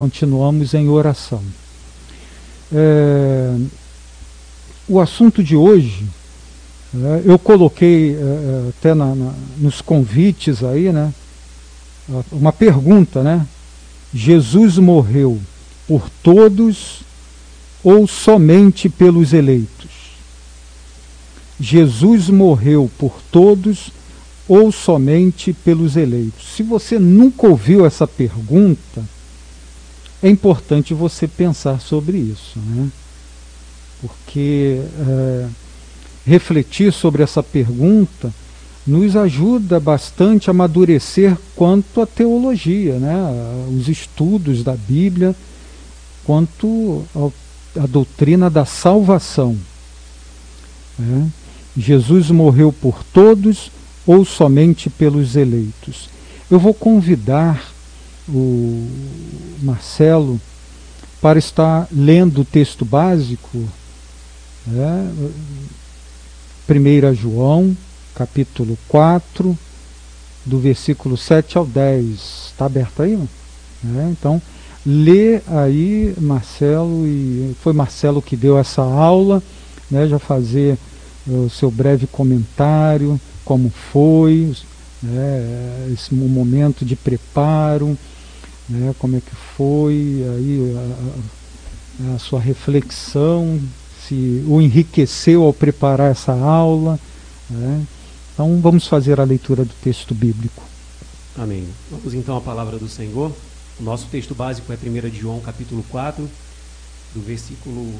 Continuamos em oração. É, o assunto de hoje, é, eu coloquei é, é, até na, na, nos convites aí, né? Uma pergunta, né? Jesus morreu por todos ou somente pelos eleitos? Jesus morreu por todos ou somente pelos eleitos? Se você nunca ouviu essa pergunta, é importante você pensar sobre isso, né? porque é, refletir sobre essa pergunta nos ajuda bastante a amadurecer quanto à teologia, né? os estudos da Bíblia, quanto à doutrina da salvação. Né? Jesus morreu por todos ou somente pelos eleitos? Eu vou convidar o Marcelo para estar lendo o texto básico, né? 1 João, capítulo 4, do versículo 7 ao 10. Está aberto aí? Né? Então, lê aí, Marcelo, e foi Marcelo que deu essa aula, né? já fazer o seu breve comentário, como foi, né? esse momento de preparo, né, como é que foi aí a, a, sua reflexão, se o enriqueceu ao preparar essa aula. Né? Então vamos fazer a leitura do texto bíblico. Amém. Vamos então à palavra do Senhor. O nosso texto básico é 1 de João, capítulo 4, do versículo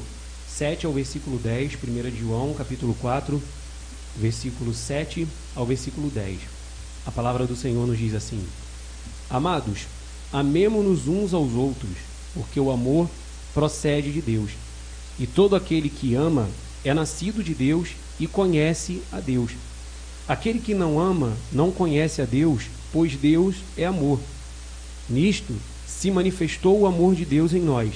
7 ao versículo 10. 1 de João, capítulo 4, versículo 7 ao versículo 10. A palavra do Senhor nos diz assim: Amados, Amemo-nos uns aos outros, porque o amor procede de Deus. E todo aquele que ama é nascido de Deus e conhece a Deus. Aquele que não ama não conhece a Deus, pois Deus é amor. Nisto se manifestou o amor de Deus em nós,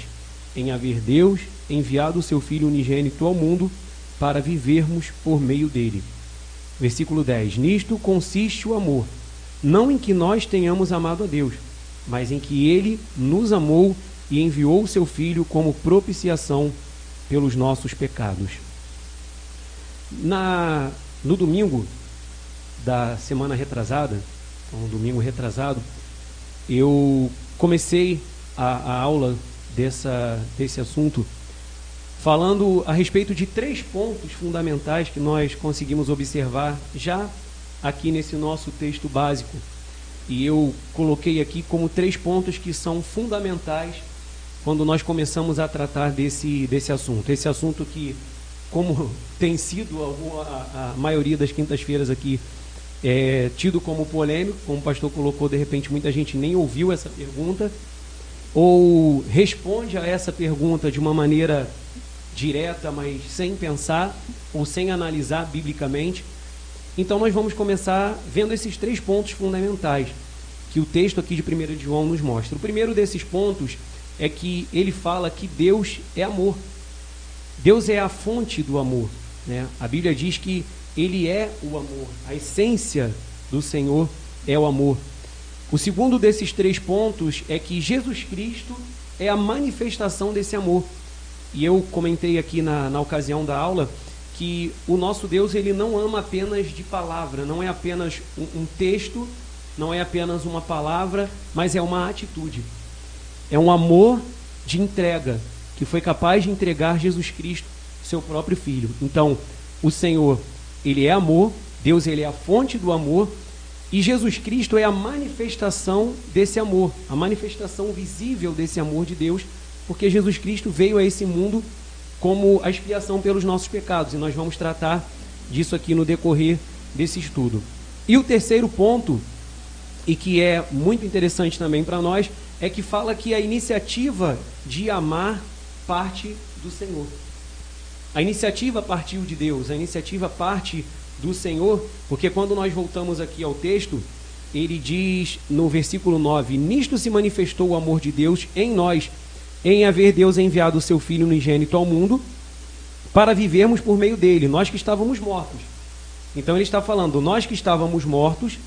em haver Deus enviado o seu Filho unigênito ao mundo para vivermos por meio dele. Versículo 10: Nisto consiste o amor, não em que nós tenhamos amado a Deus mas em que ele nos amou e enviou o seu Filho como propiciação pelos nossos pecados. Na, no domingo da semana retrasada, um domingo retrasado, eu comecei a, a aula dessa, desse assunto falando a respeito de três pontos fundamentais que nós conseguimos observar já aqui nesse nosso texto básico e eu coloquei aqui como três pontos que são fundamentais quando nós começamos a tratar desse, desse assunto. Esse assunto que, como tem sido a, a maioria das quintas-feiras aqui, é tido como polêmico, como o pastor colocou, de repente muita gente nem ouviu essa pergunta, ou responde a essa pergunta de uma maneira direta, mas sem pensar ou sem analisar biblicamente. Então nós vamos começar vendo esses três pontos fundamentais que o texto aqui de 1 de João nos mostra. O primeiro desses pontos é que ele fala que Deus é amor. Deus é a fonte do amor. Né? A Bíblia diz que ele é o amor. A essência do Senhor é o amor. O segundo desses três pontos é que Jesus Cristo é a manifestação desse amor. E eu comentei aqui na, na ocasião da aula que o nosso Deus ele não ama apenas de palavra, não é apenas um, um texto, não é apenas uma palavra, mas é uma atitude. É um amor de entrega que foi capaz de entregar Jesus Cristo, seu próprio filho. Então, o Senhor, ele é amor, Deus ele é a fonte do amor e Jesus Cristo é a manifestação desse amor, a manifestação visível desse amor de Deus, porque Jesus Cristo veio a esse mundo como a expiação pelos nossos pecados. E nós vamos tratar disso aqui no decorrer desse estudo. E o terceiro ponto, e que é muito interessante também para nós, é que fala que a iniciativa de amar parte do Senhor. A iniciativa partiu de Deus, a iniciativa parte do Senhor, porque quando nós voltamos aqui ao texto, ele diz no versículo 9: Nisto se manifestou o amor de Deus em nós, em haver Deus enviado o seu Filho unigênito ao mundo para vivermos por meio dele, nós que estávamos mortos. Então ele está falando, nós que estávamos mortos,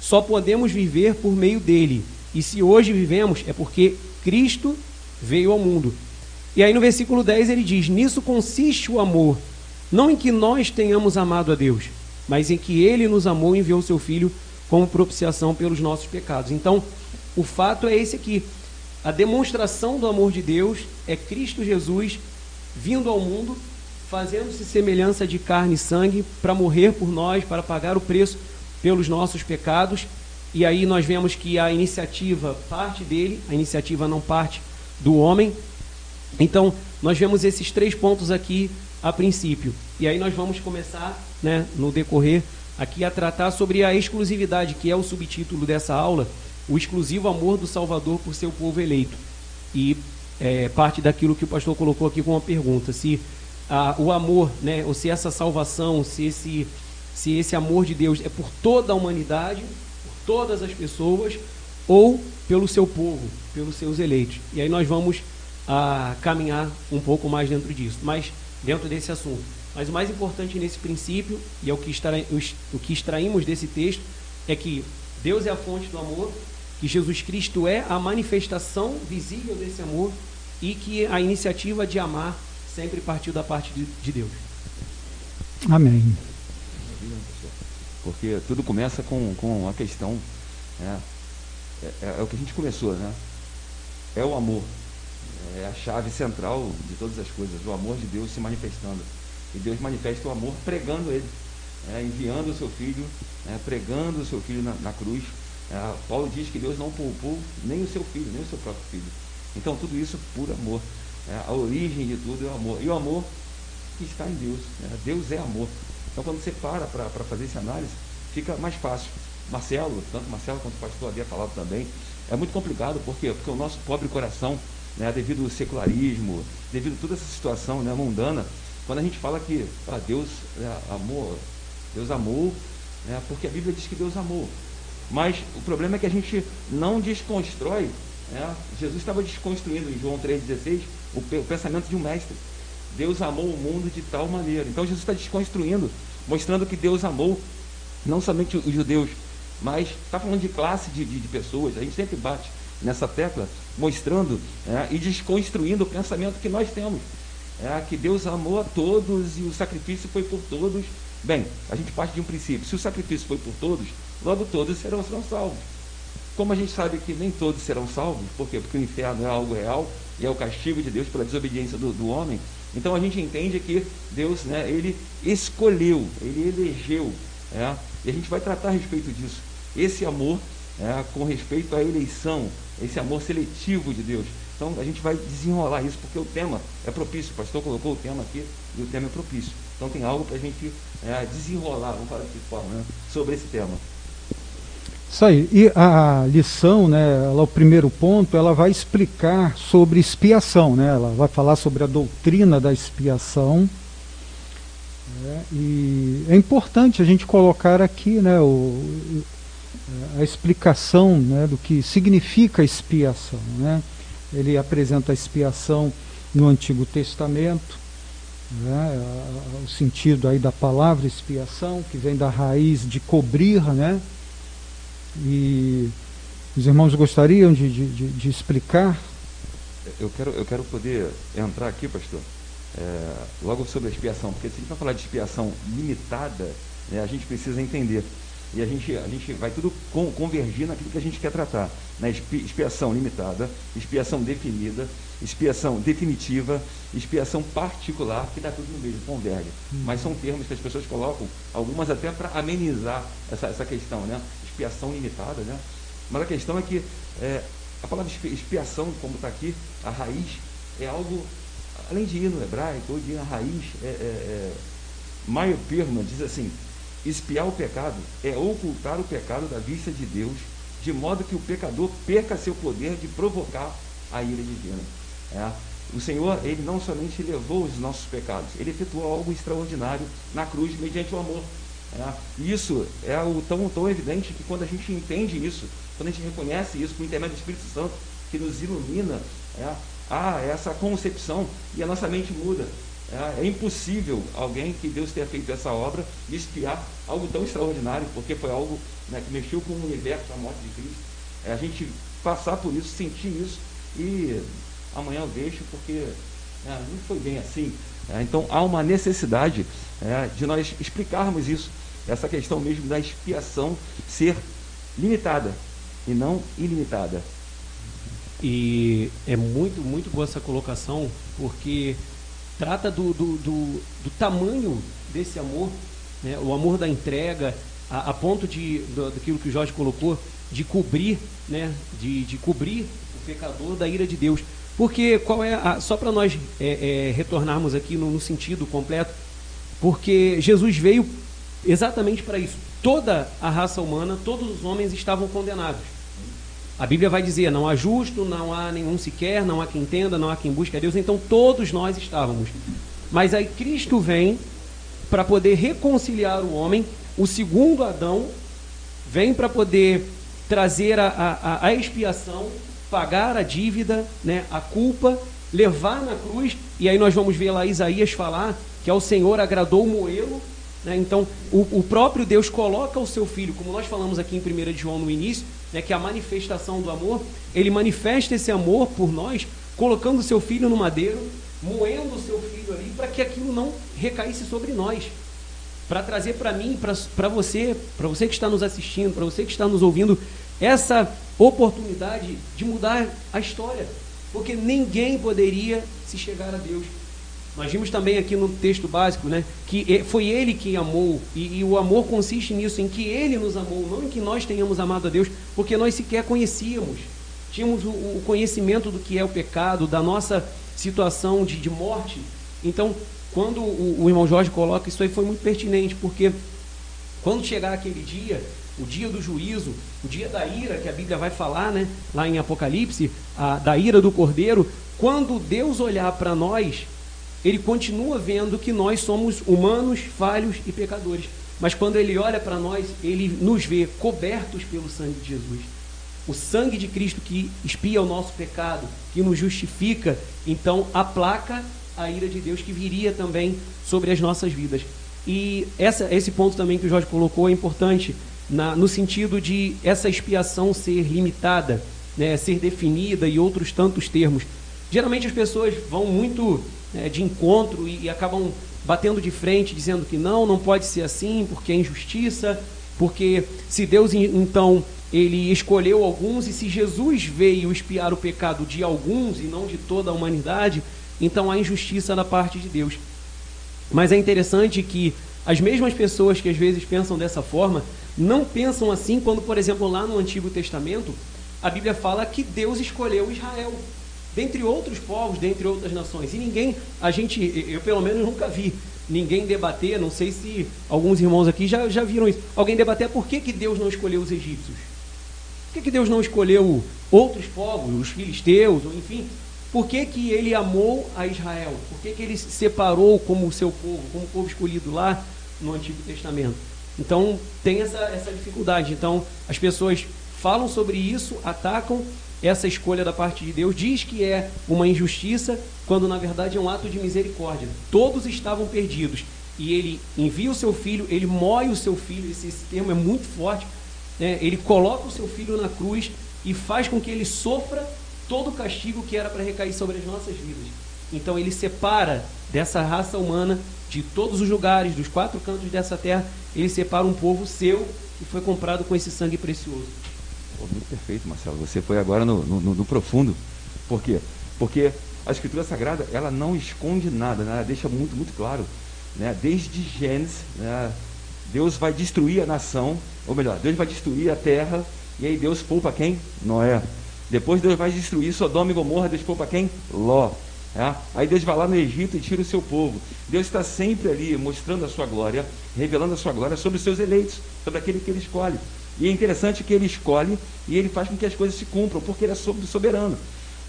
só podemos viver por meio dele. E se hoje vivemos, é porque Cristo veio ao mundo. E aí no versículo 10 ele diz: Nisso consiste o amor, não em que nós tenhamos amado a Deus, mas em que ele nos amou e enviou seu filho como propiciação pelos nossos pecados. Então, o fato é esse aqui. A demonstração do amor de Deus é Cristo Jesus vindo ao mundo, fazendo-se semelhança de carne e sangue para morrer por nós, para pagar o preço pelos nossos pecados. E aí nós vemos que a iniciativa parte dele, a iniciativa não parte do homem. Então, nós vemos esses três pontos aqui a princípio. E aí nós vamos começar, né, no decorrer aqui a tratar sobre a exclusividade, que é o subtítulo dessa aula, o exclusivo amor do Salvador por seu povo eleito. E é, parte daquilo que o pastor colocou aqui com uma pergunta, se a, o amor, né, ou se essa salvação, se esse, se esse amor de Deus é por toda a humanidade, por todas as pessoas, ou pelo seu povo, pelos seus eleitos. E aí nós vamos a, caminhar um pouco mais dentro disso, mas dentro desse assunto. Mas o mais importante nesse princípio, e é o que extraímos desse texto, é que Deus é a fonte do amor, que Jesus Cristo é a manifestação visível desse amor e que a iniciativa de amar sempre partiu da parte de, de Deus. Amém. Porque tudo começa com, com a questão, né? é, é, é o que a gente começou, né? É o amor, é a chave central de todas as coisas, o amor de Deus se manifestando. E Deus manifesta o amor pregando ele, é, enviando o seu filho, é, pregando o seu filho na, na cruz. É, Paulo diz que Deus não poupou nem o seu filho, nem o seu próprio filho. Então tudo isso por amor. É, a origem de tudo é o amor. E o amor que está em Deus. Né? Deus é amor. Então quando você para para fazer essa análise, fica mais fácil. Marcelo, tanto Marcelo quanto o pastor havia falado também, é muito complicado, por quê? Porque o nosso pobre coração, né, devido ao secularismo, devido a toda essa situação né, mundana, quando a gente fala que ah, Deus é, amou, Deus amou, né, porque a Bíblia diz que Deus amou. Mas o problema é que a gente não desconstrói. Né? Jesus estava desconstruindo em João 3,16 o, o pensamento de um mestre. Deus amou o mundo de tal maneira. Então Jesus está desconstruindo, mostrando que Deus amou não somente os judeus, mas está falando de classe de, de, de, pessoas. A gente sempre bate nessa tecla, mostrando é, e desconstruindo o pensamento que nós temos é, que Deus amou a todos e o sacrifício foi por todos. Bem, a gente parte de um princípio: se o sacrifício foi por todos, logo todos serão, serão salvos. Como a gente sabe que nem todos serão salvos, por quê? Porque o inferno é algo real e é o castigo de Deus pela desobediência do, do homem. Então a gente entende que Deus, né, ele escolheu, ele elegeu, é, e a gente vai tratar a respeito disso. Esse amor, é, com respeito à eleição, esse amor seletivo de Deus. Então a gente vai desenrolar isso, porque o tema é propício. O pastor colocou o tema aqui e o tema é propício. Então tem algo para a gente é, desenrolar, vamos falar de forma, né, sobre esse tema. Isso aí. E a lição, né, ela, o primeiro ponto, ela vai explicar sobre expiação, né? Ela vai falar sobre a doutrina da expiação. Né, e é importante a gente colocar aqui, né, o, a explicação, né, do que significa expiação, né? ele apresenta a expiação no Antigo Testamento, né, o sentido aí da palavra expiação, que vem da raiz de cobrir, né? E os irmãos gostariam de, de, de explicar? Eu quero, eu quero poder entrar aqui, pastor, é, logo sobre a expiação, porque se a gente vai falar de expiação limitada, né, a gente precisa entender e a gente, a gente vai tudo convergir naquilo que a gente quer tratar. Na né? expiação limitada, expiação definida, expiação definitiva, expiação particular, que dá tudo no mesmo, converge. Hum. Mas são termos que as pessoas colocam, algumas até para amenizar essa, essa questão, né? Expiação limitada, né? Mas a questão é que é, a palavra expiação, como está aqui, a raiz, é algo, além de ir no hebraico, ou de ir na raiz, é, é, é, Meyer Perman diz assim, Espiar o pecado é ocultar o pecado da vista de Deus, de modo que o pecador perca seu poder de provocar a ira divina. É. O Senhor, Ele não somente levou os nossos pecados, Ele efetuou algo extraordinário na cruz mediante o amor. É. Isso é o tão, tão evidente que quando a gente entende isso, quando a gente reconhece isso o intermédio do Espírito Santo, que nos ilumina, é, há essa concepção e a nossa mente muda. É, é, impossível alguém que Deus tenha feito essa obra espiar algo tão extraordinário, porque foi algo né, que mexeu com o universo, a morte de Cristo. É, a gente passar por isso, sentir isso, e amanhã eu deixo porque é, não foi bem assim. É, então há uma necessidade é, de nós explicarmos isso, essa questão mesmo da expiação ser limitada e não ilimitada. E é muito, muito boa essa colocação, porque trata do, do, do, do tamanho desse amor, né? o amor da entrega, a, a ponto de, do, daquilo que o Jorge colocou, de cobrir, né? de, de cobrir o pecador da ira de Deus. Porque qual é a, só para nós é, é, retornarmos aqui no, no sentido completo, porque Jesus veio exatamente para isso. Toda a raça humana, todos os homens estavam condenados. A Bíblia vai dizer: não há justo, não há nenhum sequer, não há quem entenda, não há quem busque a Deus. Então todos nós estávamos. Mas aí Cristo vem para poder reconciliar o homem. O segundo Adão vem para poder trazer a, a, a expiação pagar a dívida, né, a culpa, levar na cruz, e aí nós vamos ver lá Isaías falar que ao Senhor agradou moê-lo. Né, então, o, o, próprio Deus coloca o seu filho, como nós falamos aqui em 1 João no início, né, que é a manifestação do amor, ele manifesta esse amor por nós, colocando o seu filho no madeiro, moendo o seu filho ali, para que aquilo não recaísse sobre nós. Para trazer para mim, para você, para você que está nos assistindo, para você que está nos ouvindo, essa oportunidade de mudar a história, porque ninguém poderia se chegar a Deus. Nós vimos também aqui no texto básico, né, que foi Ele quem amou, e, e, o amor consiste nisso, em que Ele nos amou, não em que nós tenhamos amado a Deus, porque nós sequer conhecíamos. Tínhamos o, o conhecimento do que é o pecado, da nossa situação de, de morte. Então, quando o, o irmão Jorge coloca isso aí, foi muito pertinente, porque quando chegar aquele dia, o dia do juízo, o dia da ira, que a Bíblia vai falar, né, lá em Apocalipse, a, da ira do cordeiro, quando Deus olhar para nós, ele continua vendo que nós somos humanos, falhos e pecadores. Mas quando ele olha para nós, ele nos vê cobertos pelo sangue de Jesus. O sangue de Cristo que expia o nosso pecado, que nos justifica, então aplaca a ira de Deus que viria também sobre as nossas vidas. E essa, esse ponto também que o Jorge colocou é importante, na, no sentido de essa expiação ser limitada, né, ser definida e outros tantos termos. Geralmente as pessoas vão muito né, de encontro e, e acabam batendo de frente, dizendo que não, não pode ser assim, porque é injustiça, porque se Deus então ele escolheu alguns e se Jesus veio expiar o pecado de alguns e não de toda a humanidade, então há injustiça da parte de Deus. Mas é interessante que as mesmas pessoas que às vezes pensam dessa forma, não pensam assim quando, por exemplo, lá no Antigo Testamento, a Bíblia fala que Deus escolheu Israel, dentre outros povos, dentre outras nações. E ninguém, a gente, eu pelo menos nunca vi ninguém debater, não sei se alguns irmãos aqui já, já viram isso, alguém debater por que, que Deus não escolheu os egípcios. Por que, que Deus não escolheu outros povos, os filisteus, enfim, por que, que ele amou a Israel? Por que, que ele separou como o seu povo, como o povo escolhido lá no Antigo Testamento? Então tem essa, essa dificuldade. Então as pessoas falam sobre isso, atacam essa escolha da parte de Deus, diz que é uma injustiça, quando na verdade é um ato de misericórdia. Todos estavam perdidos. E ele envia o seu filho, ele moe o seu filho, esse, esse termo é muito forte. Né? Ele coloca o seu filho na cruz e faz com que ele sofra todo o castigo que era para recair sobre as nossas vidas. Então ele separa dessa raça humana de todos os lugares, dos quatro cantos dessa terra, ele separa um povo seu que foi comprado com esse sangue precioso. Muito perfeito, Marcelo. Você foi agora no, no, no, profundo. Por quê? Porque a Escritura Sagrada ela não esconde nada, né? ela deixa muito, muito claro. Né? Desde Gênesis, né? Deus vai destruir a nação, ou melhor, Deus vai destruir a terra, e aí Deus poupa quem? Noé. Depois Deus vai destruir Sodoma e Gomorra, Deus poupa quem? Ló. É? Aí Deus vai lá no Egito e tira o seu povo. Deus está sempre ali mostrando a sua glória, revelando a sua glória sobre os seus eleitos, sobre aquele que ele escolhe. E é interessante que ele escolhe e ele faz com que as coisas se cumpram, porque ele é soberano.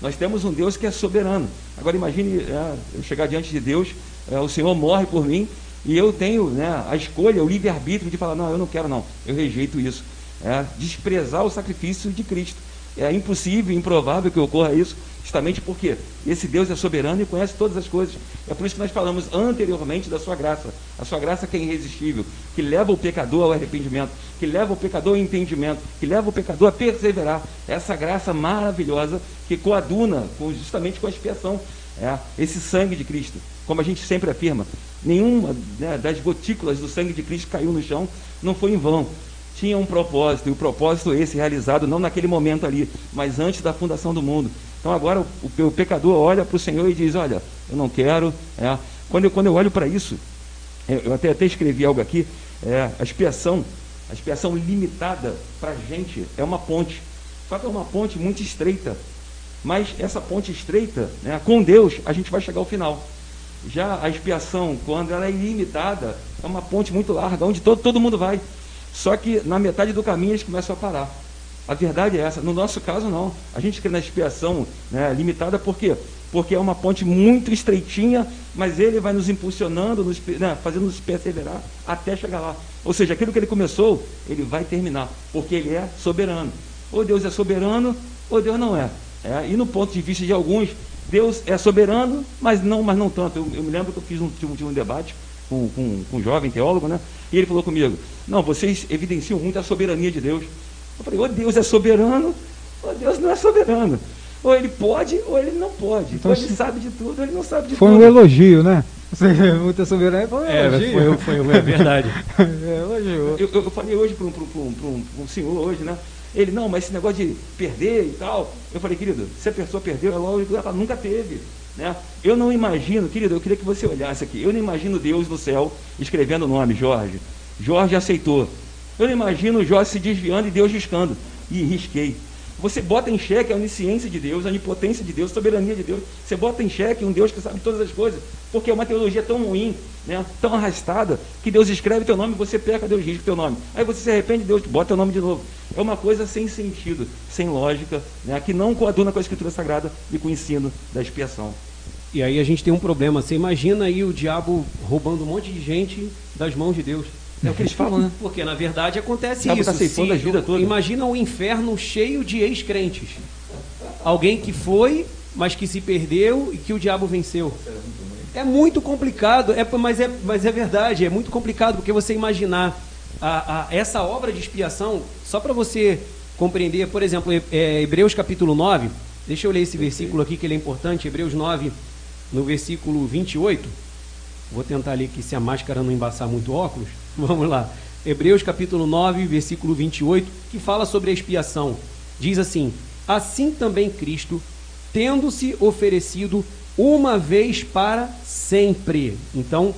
Nós temos um Deus que é soberano. Agora imagine é, eu chegar diante de Deus, é, o Senhor morre por mim e eu tenho né, a escolha, o livre-arbítrio de falar, não, eu não quero não, eu rejeito isso. É, desprezar o sacrifício de Cristo. É impossível, improvável que ocorra isso, Justamente porque esse Deus é soberano e conhece todas as coisas. É por isso que nós falamos anteriormente da sua graça. A sua graça que é irresistível, que leva o pecador ao arrependimento, que leva o pecador ao entendimento, que leva o pecador a perseverar. Essa graça maravilhosa que coaduna justamente com a expiação. É, esse sangue de Cristo. Como a gente sempre afirma, nenhuma né, das gotículas do sangue de Cristo caiu no chão, não foi em vão tinha um propósito, e o propósito esse realizado não naquele momento ali, mas antes da fundação do mundo. Então agora o, o pecador olha para o Senhor e diz: Olha, eu não quero. É. Quando, eu, quando eu olho para isso, eu até, até escrevi algo aqui: é, a expiação, a expiação limitada para a gente é uma ponte. Só que é uma ponte muito estreita. Mas essa ponte estreita, né, com Deus, a gente vai chegar ao final. Já a expiação, quando ela é ilimitada, é uma ponte muito larga, onde todo, todo mundo vai. Só que na metade do caminho eles começam a parar. A verdade é essa. No nosso caso, não. A gente crê na expiação né, limitada, por quê? Porque é uma ponte muito estreitinha, mas ele vai nos impulsionando, nos, né, fazendo nos perseverar até chegar lá. Ou seja, aquilo que ele começou, ele vai terminar, porque ele é soberano. Ou Deus é soberano, ou Deus não é. é e no ponto de vista de alguns, Deus é soberano, mas não, mas não tanto. Eu, eu me lembro que eu fiz um, um, um debate com, com, com um jovem teólogo, né? E ele falou comigo: Não, vocês evidenciam muito a soberania de Deus. Eu falei, ou Deus é soberano, ou Deus não é soberano. Ou ele pode, ou ele não pode. Então, ou ele sabe de tudo, ou ele não sabe de foi tudo. Foi um elogio, né? Muita soberania foi um é, elogio. Foi, foi, foi é verdade. é, elogio. Eu, eu, falei hoje para um, um, um, um senhor hoje, né? Ele, não, mas esse negócio de perder e tal. Eu falei, querido, se a pessoa perdeu, é lógico que ela nunca teve. Né? Eu não imagino, querido, eu queria que você olhasse aqui. Eu não imagino Deus no céu escrevendo o nome, Jorge. Jorge aceitou. Eu não imagino Jó se desviando e Deus riscando. E risquei. Você bota em xeque a onisciência de Deus, a onipotência de Deus, a soberania de Deus. Você bota em xeque um Deus que sabe todas as coisas. Porque é uma teologia tão ruim, né? tão arrastada, que Deus escreve teu nome e você peca, Deus risca teu nome. Aí você se arrepende, Deus bota teu nome de novo. É uma coisa sem sentido, sem lógica, né? que não coaduna com a Escritura Sagrada e com o ensino da expiação. E aí a gente tem um problema. Você imagina aí o diabo roubando um monte de gente das mãos de Deus. É o que eles falam, né? Porque na verdade acontece isso. Tá Se, a vida toda. Imagina um inferno cheio de ex-crentes. Alguém que foi, mas que se perdeu e que o diabo venceu. É muito complicado, é, mas, é, mas é verdade, é muito complicado porque você imaginar a, a, essa obra de expiação, só para você compreender, por exemplo, é, Hebreus capítulo 9, deixa eu ler esse versículo aqui que ele é importante, Hebreus 9, no versículo 28. Vou tentar ali que se a máscara não embaçar muito óculos. Vamos lá. Hebreus capítulo 9, versículo 28, que fala sobre a expiação. Diz assim: Assim também Cristo, tendo-se oferecido uma vez para sempre. Então,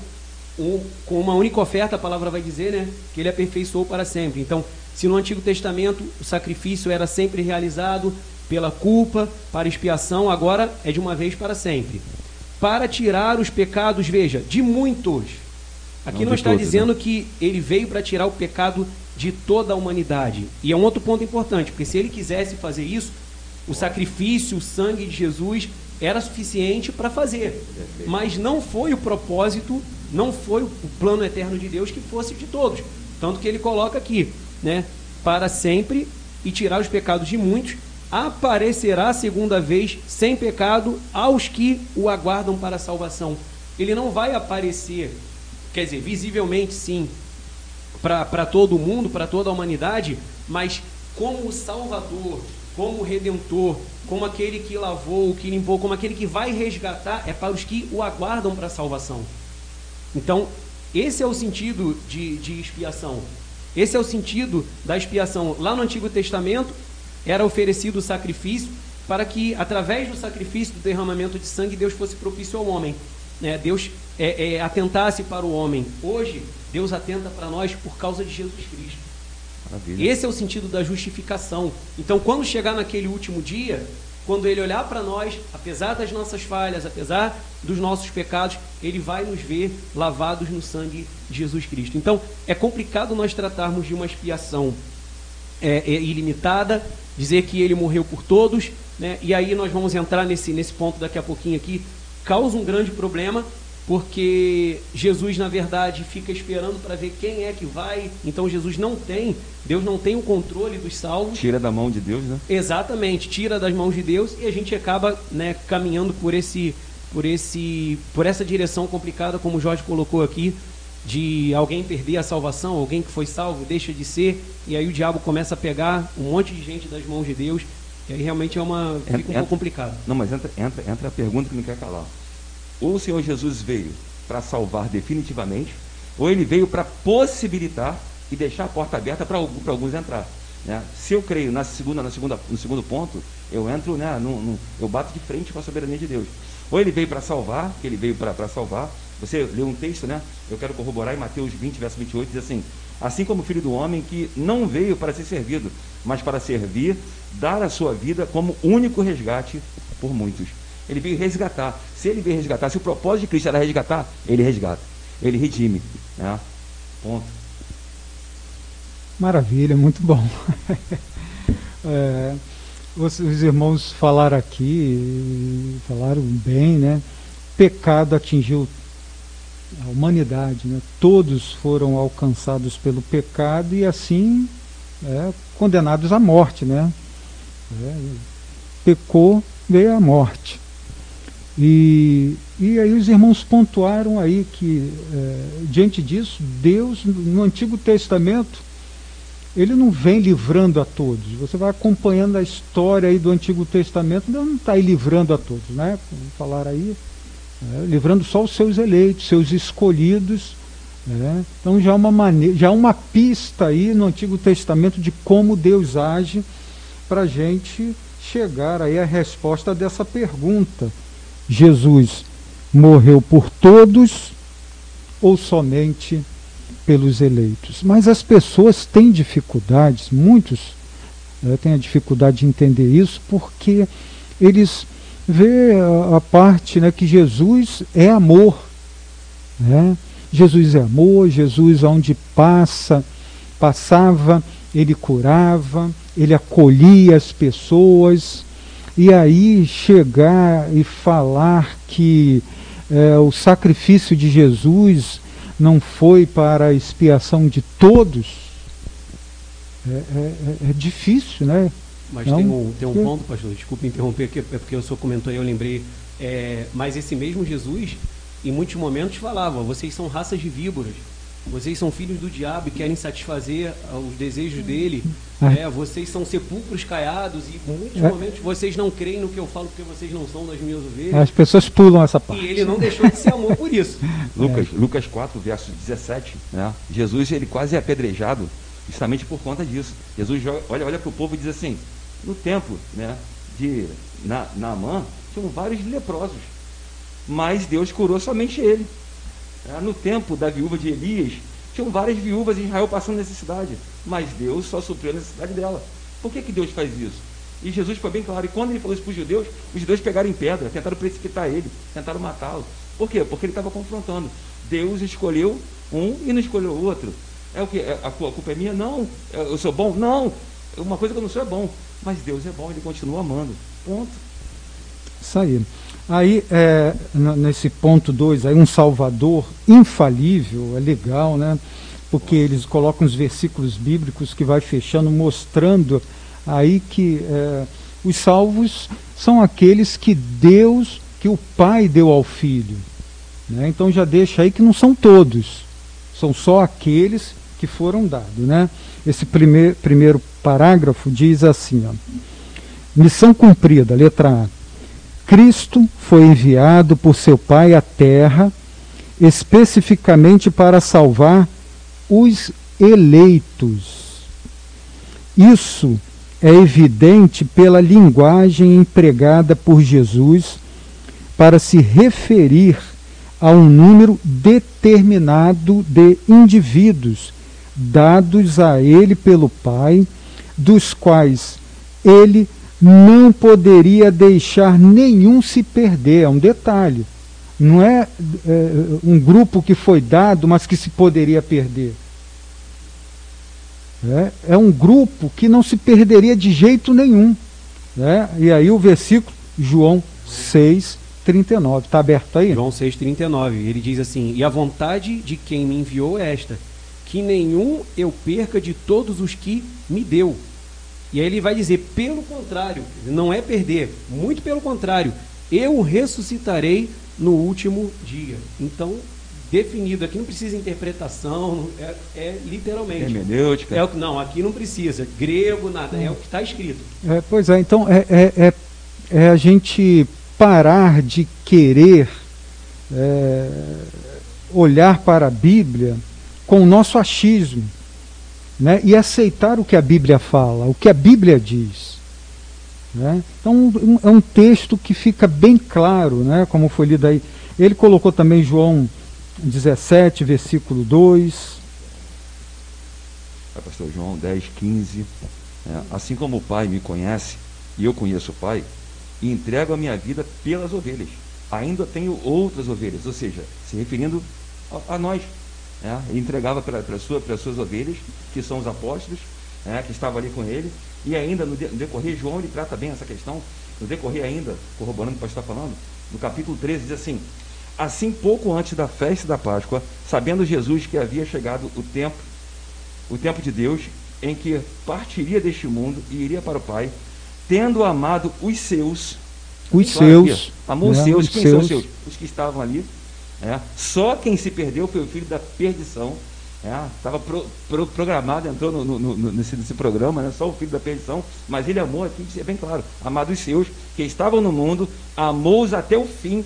um, com uma única oferta, a palavra vai dizer, né, que ele aperfeiçoou para sempre. Então, se no Antigo Testamento o sacrifício era sempre realizado pela culpa, para expiação, agora é de uma vez para sempre. Para tirar os pecados, veja, de muitos Aqui não, não está todos, dizendo né? que ele veio para tirar o pecado de toda a humanidade. E é um outro ponto importante, porque se ele quisesse fazer isso, o sacrifício, o sangue de Jesus era suficiente para fazer. Mas não foi o propósito, não foi o plano eterno de Deus que fosse de todos. Tanto que ele coloca aqui, né? Para sempre e tirar os pecados de muitos, aparecerá segunda vez sem pecado aos que o aguardam para a salvação. Ele não vai aparecer quer dizer, visivelmente sim, para todo mundo, para toda a humanidade, mas como Salvador, como Redentor, como aquele que lavou, que limpou, como aquele que vai resgatar, é para os que o aguardam para a salvação. Então, esse é o sentido de, de expiação. Esse é o sentido da expiação. Lá no Antigo Testamento, era oferecido o sacrifício para que, através do sacrifício, do derramamento de sangue, Deus fosse propício ao homem né, Deus é, é, atentasse para o homem. Hoje, Deus atenta para nós por causa de Jesus Cristo. Maravilha. Esse é o sentido da justificação. Então, quando chegar naquele último dia, quando Ele olhar para nós, apesar das nossas falhas, apesar dos nossos pecados, Ele vai nos ver lavados no sangue de Jesus Cristo. Então, é complicado nós tratarmos de uma expiação é, é, ilimitada, dizer que Ele morreu por todos, né? e aí nós vamos entrar nesse, nesse ponto daqui a pouquinho aqui, causa um grande problema, porque Jesus, na verdade, fica esperando para ver quem é que vai. Então Jesus não tem, Deus não tem o controle dos salvos. Tira da mão de Deus, né? Exatamente, tira das mãos de Deus e a gente acaba né, caminhando por esse, por esse, por essa direção complicada, como o Jorge colocou aqui, de alguém perder a salvação, alguém que foi salvo deixa de ser, e aí o diabo começa a pegar um monte de gente das mãos de Deus, e aí realmente é uma fica entra, um pouco complicado. Não, mas entra, entra, entra a pergunta que não quer calar ou o Senhor Jesus veio para salvar definitivamente, ou ele veio para possibilitar e deixar a porta aberta para alguns entrar. Né? Se eu creio na segunda, na segunda, no segundo ponto, eu entro, né, no, no, eu bato de frente com a soberania de Deus. Ou ele veio para salvar, que ele veio para salvar. Você leu um texto, né? Eu quero corroborar em Mateus 20, verso 28, diz assim: Assim como o filho do homem que não veio para ser servido, mas para servir, dar a sua vida como único resgate por muitos. Ele veio resgatar. Se ele veio resgatar, se o propósito de Cristo era resgatar, ele resgata. Ele redime. Né? Ponto. Maravilha, muito bom. é, os, os, irmãos falaram aqui, falaram bem, né? Pecado atingiu a humanidade, né? Todos foram alcançados pelo pecado e assim é, condenados à morte, né? É, pecou, veio a morte. E, e aí os irmãos pontuaram aí que, é, diante disso, Deus, no Antigo Testamento, ele não vem livrando a todos. Você vai acompanhando a história aí do Antigo Testamento, Deus não está aí livrando a todos, né? Vamos falar aí, é, livrando só os seus eleitos, seus escolhidos. Né? Então já é uma maneira, já é uma pista aí no Antigo Testamento de como Deus age para a gente chegar aí à resposta dessa pergunta. Jesus morreu por todos ou somente pelos eleitos? Mas as pessoas têm dificuldades, muitos né, têm a dificuldade de entender isso, porque eles a, a parte né, que Jesus é amor. Né? Jesus é amor, Jesus onde passa, passava, ele curava, ele acolhia as pessoas, e aí chegar e falar que é, o sacrifício de Jesus não foi para a expiação de todos, é, é, é, é difícil, né? Mas não, tem, um, tem um ponto, pastor, desculpe interromper aqui, é porque o senhor comentou e eu lembrei. É, mas esse mesmo Jesus, em muitos momentos, falava: vocês são raças de víboras. Vocês são filhos do diabo e querem satisfazer ah, os desejos dele. É. é, vocês são sepulcros caiados e em muitos é. momentos vocês não creem no que eu falo porque vocês não são das minhas ovelhas. As pessoas pulam essa parte. E ele não deixou de ser amor por isso. Lucas, é. Lucas 4, verso 17, né? Jesus ele quase é apedrejado justamente por conta disso. Jesus joga, olha, olha para o povo e diz assim, no tempo né, de na, Naamã, tinham vários leprosos, mas Deus curou somente ele. No tempo da viúva de Elias, tinham várias viúvas em Israel passando necessidade, mas Deus só supriu a necessidade dela. Por que, que Deus faz isso? E Jesus foi bem claro. E quando ele falou isso para os judeus, os judeus pegaram em pedra, tentaram precipitar ele, tentaram matá-lo. Por quê? Porque ele estava confrontando. Deus escolheu um e não escolheu o outro. É o que? É, a culpa é minha? Não. É, eu sou bom? Não. Uma coisa que eu não sou é bom. Mas Deus é bom, ele continua amando. Ponto. Isso aí. Aí, é, nesse ponto 2, um salvador infalível, é legal, né? Porque eles colocam os versículos bíblicos que vai fechando, mostrando aí que é, os salvos são aqueles que Deus, que o Pai deu ao Filho. Né? Então já deixa aí que não são todos, são só aqueles que foram dados. Né? Esse primeir, primeiro parágrafo diz assim: ó, missão cumprida, letra A Cristo foi enviado por seu Pai à Terra especificamente para salvar os eleitos. Isso é evidente pela linguagem empregada por Jesus para se referir a um número determinado de indivíduos dados a ele pelo Pai, dos quais ele não poderia deixar nenhum se perder. É um detalhe. Não é, é, um grupo que foi dado, mas que se poderia perder. É, é um grupo que não se perderia de jeito nenhum. Né? E aí o versículo, João 6, 6,39. Está aberto aí? João 6,39. Ele diz assim: E a vontade de quem me enviou é esta, que nenhum eu perca de todos os que me deu. E aí ele vai dizer: pelo contrário, não é perder, muito pelo contrário, eu ressuscitarei no último dia. Então, definido aqui não precisa interpretação, é, é literalmente. Hermenêutica. É o, não, aqui não precisa. Grego, nada, é o que está escrito. É, pois é, então é, é, é, é, a gente parar de querer é, olhar para a Bíblia com o nosso achismo né, e aceitar o que a Bíblia fala, o que a Bíblia diz. Né? Então é um texto que fica bem claro, né, como foi lido aí. Ele colocou também João 17, versículo 2. É, pastor João 10, 15. É, assim como o Pai me conhece e eu conheço o Pai, e entrego a minha vida pelas ovelhas. Ainda tenho outras ovelhas, ou seja, se referindo a, a nós, é, entregava para sua, as suas ovelhas, que são os apóstolos, é, que estavam ali com ele, e ainda no, de, no, decorrer, João ele trata bem essa questão, no decorrer ainda, corroborando o que o pastor está falando, no capítulo 13 diz assim, assim pouco antes da festa da Páscoa, sabendo Jesus que havia chegado o tempo, o tempo de Deus, em que partiria deste mundo e iria para o Pai, tendo amado os seus, os seus, amou os né, seus, os quem seus. são os seus? Os que estavam ali, é, só quem se perdeu foi o filho da perdição. Estava é, pro, pro, programado, entrou no, no, no, nesse, nesse, programa, né, só o filho da perdição, mas ele amou aqui, é bem claro, amado os seus, que estavam no mundo, amou-os até o fim.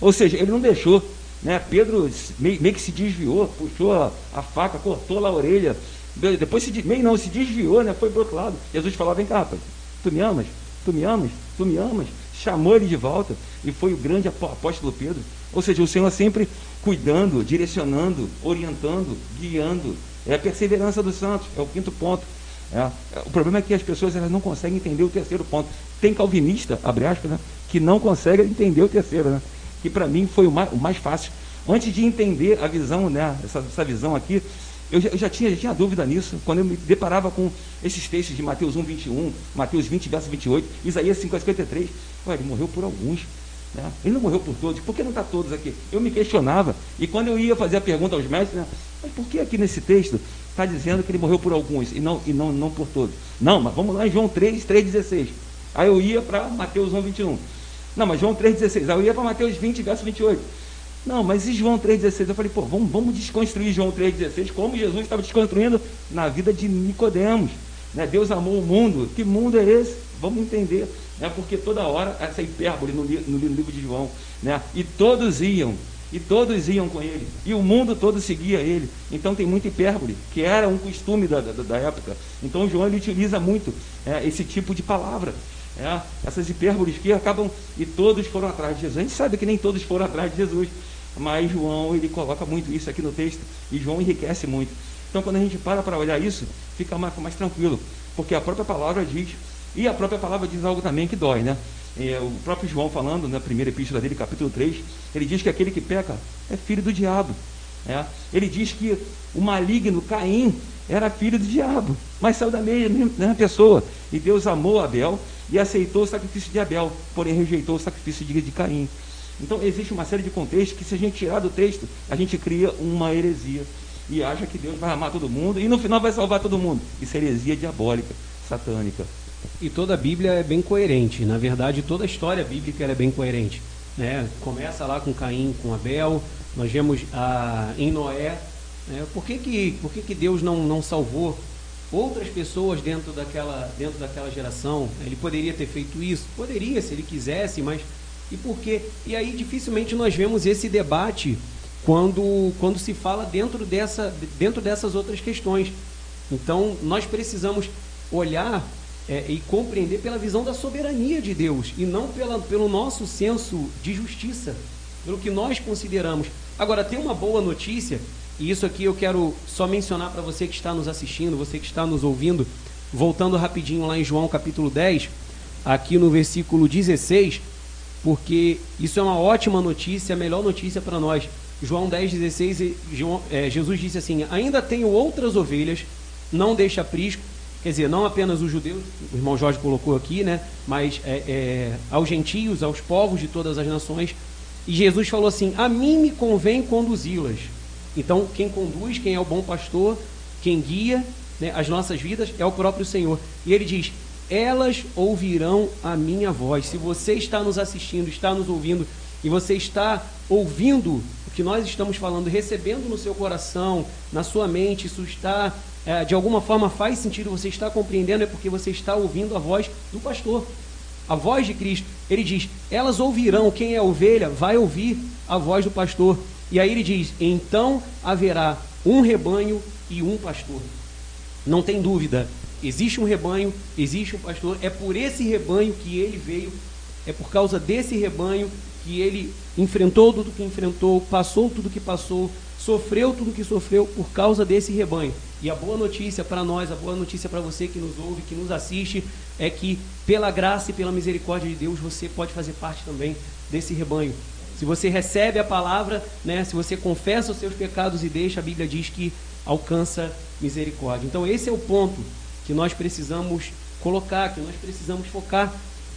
Ou seja, ele não deixou. Né? Pedro meio, meio que se desviou, puxou a, a, faca, cortou lá a orelha, depois se meio não, se desviou, né? foi para outro lado. Jesus falou: vem cá, rapaz, tu me amas? Tu me amas? Tu me amas? Chamou ele de volta e foi o grande apóstolo Pedro. Ou seja, o Senhor sempre cuidando, direcionando, orientando, guiando. É a perseverança dos santos, é o quinto ponto. É. O problema é que as pessoas elas não conseguem entender o terceiro ponto. Tem calvinista, abre aspas, né, que não consegue entender o terceiro, né, que para mim foi o mais, o mais, fácil. Antes de entender a visão, né, essa, essa visão aqui, eu já, eu já, tinha, já tinha dúvida nisso, quando eu me deparava com esses textos de Mateus 1, 21, Mateus 20, verso 28, Isaías 5, 53. Ué, ele morreu por alguns. Né? Ele não morreu por todos, por que não está todos aqui? Eu me questionava, e quando eu ia fazer a pergunta aos mestres, né, mas por que aqui nesse texto está dizendo que ele morreu por alguns e não, e não, não por todos? Não, mas vamos lá em João 3, 3,16. Aí eu ia para Mateus 1, 21. Não, mas João 3,16. Aí eu ia para Mateus 20, verso 28. Não, mas e João 3,16? Eu falei, pô, vamos, vamos desconstruir João 3,16, como Jesus estava desconstruindo na vida de Nicodemos. Né? Deus amou o mundo. Que mundo é esse? Vamos entender né? porque toda hora essa hipérbole no, no, no livro de João, né? e todos iam, e todos iam com ele, e o mundo todo seguia ele. Então tem muita hipérbole, que era um costume da, da, da época. Então João ele utiliza muito é, esse tipo de palavra. É, essas hipérboles que acabam e todos foram atrás de Jesus. A gente sabe que nem todos foram atrás de Jesus, mas João ele coloca muito isso aqui no texto e João enriquece muito. Então quando a gente para para olhar isso, fica mais, mais tranquilo, porque a própria palavra diz e a própria palavra diz algo também que dói, né? É, o próprio João falando na primeira epístola dele, capítulo 3, ele diz que aquele que peca é filho do diabo. É? Ele diz que o maligno Caim era filho do diabo, mas saiu da mesma, mesma pessoa. E Deus amou Abel e aceitou o sacrifício de Abel, porém rejeitou o sacrifício de, de Caim. Então existe uma série de contextos que se a gente tirar do texto, a gente cria uma heresia e acha que Deus vai amar todo mundo e no final vai salvar todo mundo. Isso é heresia diabólica, satânica. E toda a Bíblia é bem coerente. Na verdade, toda a história bíblica é bem coerente. Né? Começa lá com Caim, com Abel. Nós vemos ah, em Noé. Né? Por, que, que, por que, que Deus não, não salvou outras pessoas dentro daquela, dentro daquela geração? Ele poderia ter feito isso? Poderia, se ele quisesse, mas e por quê? E aí dificilmente nós vemos esse debate quando, quando se fala dentro, dessa, dentro dessas outras questões. Então, nós precisamos olhar é, e compreender pela visão da soberania de Deus e não pela, pelo nosso senso de justiça, pelo que nós consideramos. Agora, tem uma boa notícia, e isso aqui eu quero só mencionar para você que está nos assistindo, você que está nos ouvindo, voltando rapidinho lá em João capítulo 10, aqui no versículo 16, porque isso é uma ótima notícia, a melhor notícia para nós. João 10, 16, João, é, Jesus disse assim: Ainda tenho outras ovelhas, não deixa aprisco quer dizer, não apenas os judeus, o irmão Jorge colocou aqui, né, mas é, é, aos gentios, aos povos de todas as nações. E Jesus falou assim: A mim me convém conduzi-las. Então, quem conduz, quem é o bom pastor, quem guia né, as nossas vidas é o próprio Senhor. E ele diz: Elas ouvirão a minha voz. Se você está nos assistindo, está nos ouvindo, e você está ouvindo o que nós estamos falando, recebendo no seu coração, na sua mente, isso está é, de alguma forma faz sentido, você está compreendendo, é porque você está ouvindo a voz do pastor, a voz de Cristo. Ele diz: Elas ouvirão, quem é ovelha vai ouvir a voz do pastor. E aí ele diz: Então haverá um rebanho e um pastor. Não tem dúvida, existe um rebanho, existe um pastor, é por esse rebanho que ele veio, é por causa desse rebanho que ele enfrentou tudo que enfrentou, passou tudo que passou, sofreu tudo que sofreu por causa desse rebanho. E a boa notícia para nós, a boa notícia para você que nos ouve, que nos assiste, é que pela graça e pela misericórdia de Deus você pode fazer parte também desse rebanho. Se você recebe a palavra, né, se você confessa os seus pecados e deixa, a Bíblia diz que alcança misericórdia. Então esse é o ponto que nós precisamos colocar, que nós precisamos focar.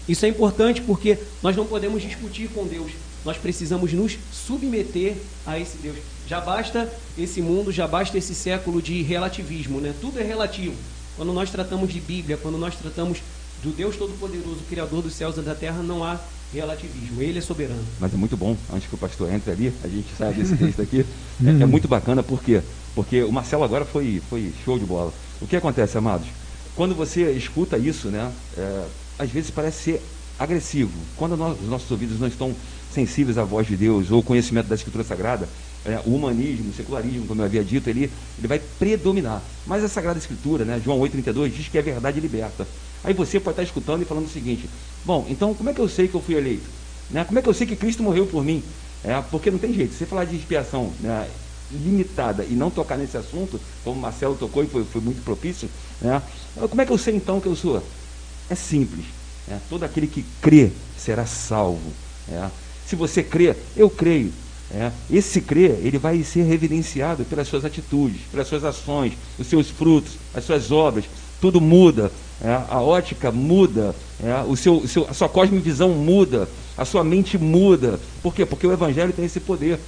Isso é importante porque nós não podemos discutir com Deus. Nós precisamos nos submeter a esse Deus. Já basta esse mundo, já basta esse século de relativismo, né? Tudo é relativo. Quando nós tratamos de Bíblia, quando nós tratamos do Deus Todo-Poderoso, Criador dos céus e da terra, não há relativismo. Ele é soberano. Mas é muito bom, antes que o pastor entre ali, a gente saia desse texto aqui. É, é, muito bacana, por quê? Porque o Marcelo agora foi, foi show de bola. O que acontece, amados? Quando você escuta isso, né? É, às vezes parece ser agressivo. Quando nós, os nossos ouvidos não estão sensíveis à voz de Deus ou conhecimento da Escritura Sagrada, é, o humanismo, o secularismo, como eu havia dito, ele, ele vai predominar. Mas a Sagrada Escritura, né, João 8,32, diz que a verdade liberta. Aí você pode estar escutando e falando o seguinte: bom, então como é que eu sei que eu fui eleito? Né? Como é que eu sei que Cristo morreu por mim? É, porque não tem jeito. Você falar de expiação né, limitada e não tocar nesse assunto, como o Marcelo tocou e foi, foi muito propício, né, como é que eu sei então que eu sou? É simples. É, todo aquele que crê será salvo. É. Se você crê, eu creio. É, esse crer, ele vai ser reverenciado pelas suas atitudes, pelas suas ações, os seus frutos, as suas obras. Tudo muda, é, a ótica muda, é, o seu, o seu, a sua cosmovisão muda, a sua mente muda. Por quê? Porque o Evangelho tem esse poder.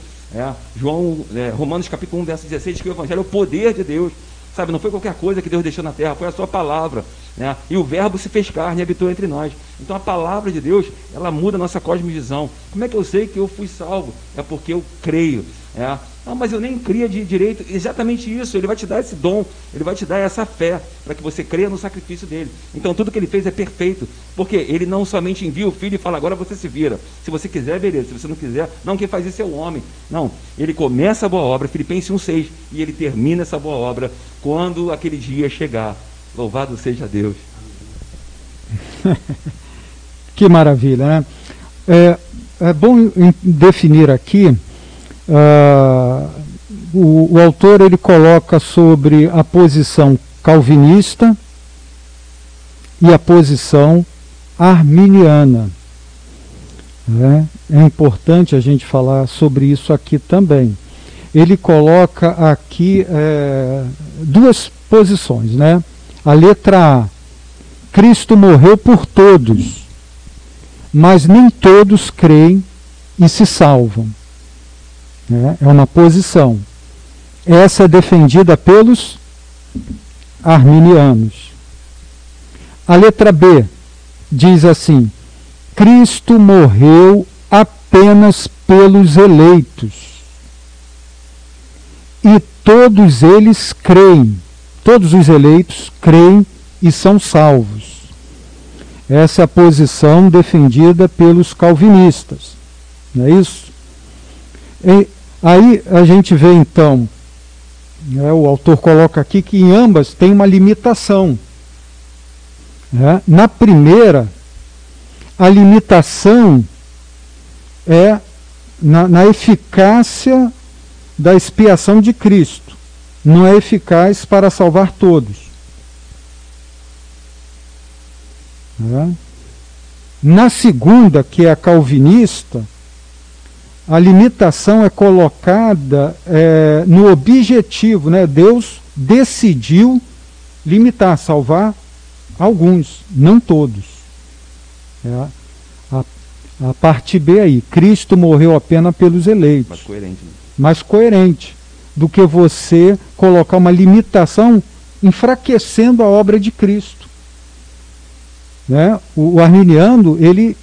João, Romanos capítulo 1, verso 16, diz que o Evangelho é o poder de Deus. Sabe, não foi qualquer coisa que Deus deixou na terra, foi a sua palavra. Né? E o verbo se fez carne e habitou entre nós. Então a palavra de Deus, ela muda a nossa cosmovisão. Como é que eu sei que eu fui salvo? É porque eu creio. É. Não, mas eu nem cria de direito. Exatamente isso. Ele vai te dar esse dom, ele vai te dar essa fé para que você creia no sacrifício dele. Então tudo que ele fez é perfeito, porque ele não somente envia o filho e fala agora você se vira. Se você quiser, beleza. Se você não quiser, não quem faz isso é o homem. Não, ele começa a boa obra, Filipenses 1:6, e ele termina essa boa obra quando aquele dia chegar. Louvado seja Deus. que maravilha, né? É, é bom definir aqui, uh, o, o autor ele coloca sobre a posição calvinista e a posição arminiana. Né? É importante a gente falar sobre isso aqui também. Ele coloca aqui é, duas posições, né? A letra A. Cristo morreu por todos, mas nem todos creem e se salvam. É uma posição. Essa é defendida pelos arminianos. A letra B diz assim: Cristo morreu apenas pelos eleitos. E todos eles creem todos os eleitos creem e são salvos. Essa é a posição defendida pelos calvinistas. Não é isso? E aí a gente vê então, né, o autor coloca aqui que em ambas tem uma limitação. Né? Na primeira, a limitação é na, na eficácia da expiação de Cristo não é eficaz para salvar todos. Né? Na segunda, que é a calvinista, a limitação é colocada é, no objetivo. Né? Deus decidiu limitar, salvar alguns, não todos. É, a, a parte B aí, Cristo morreu apenas pelos eleitos. Mais coerente. Né? Mais coerente do que você colocar uma limitação enfraquecendo a obra de Cristo. Né? O, o arminiano, ele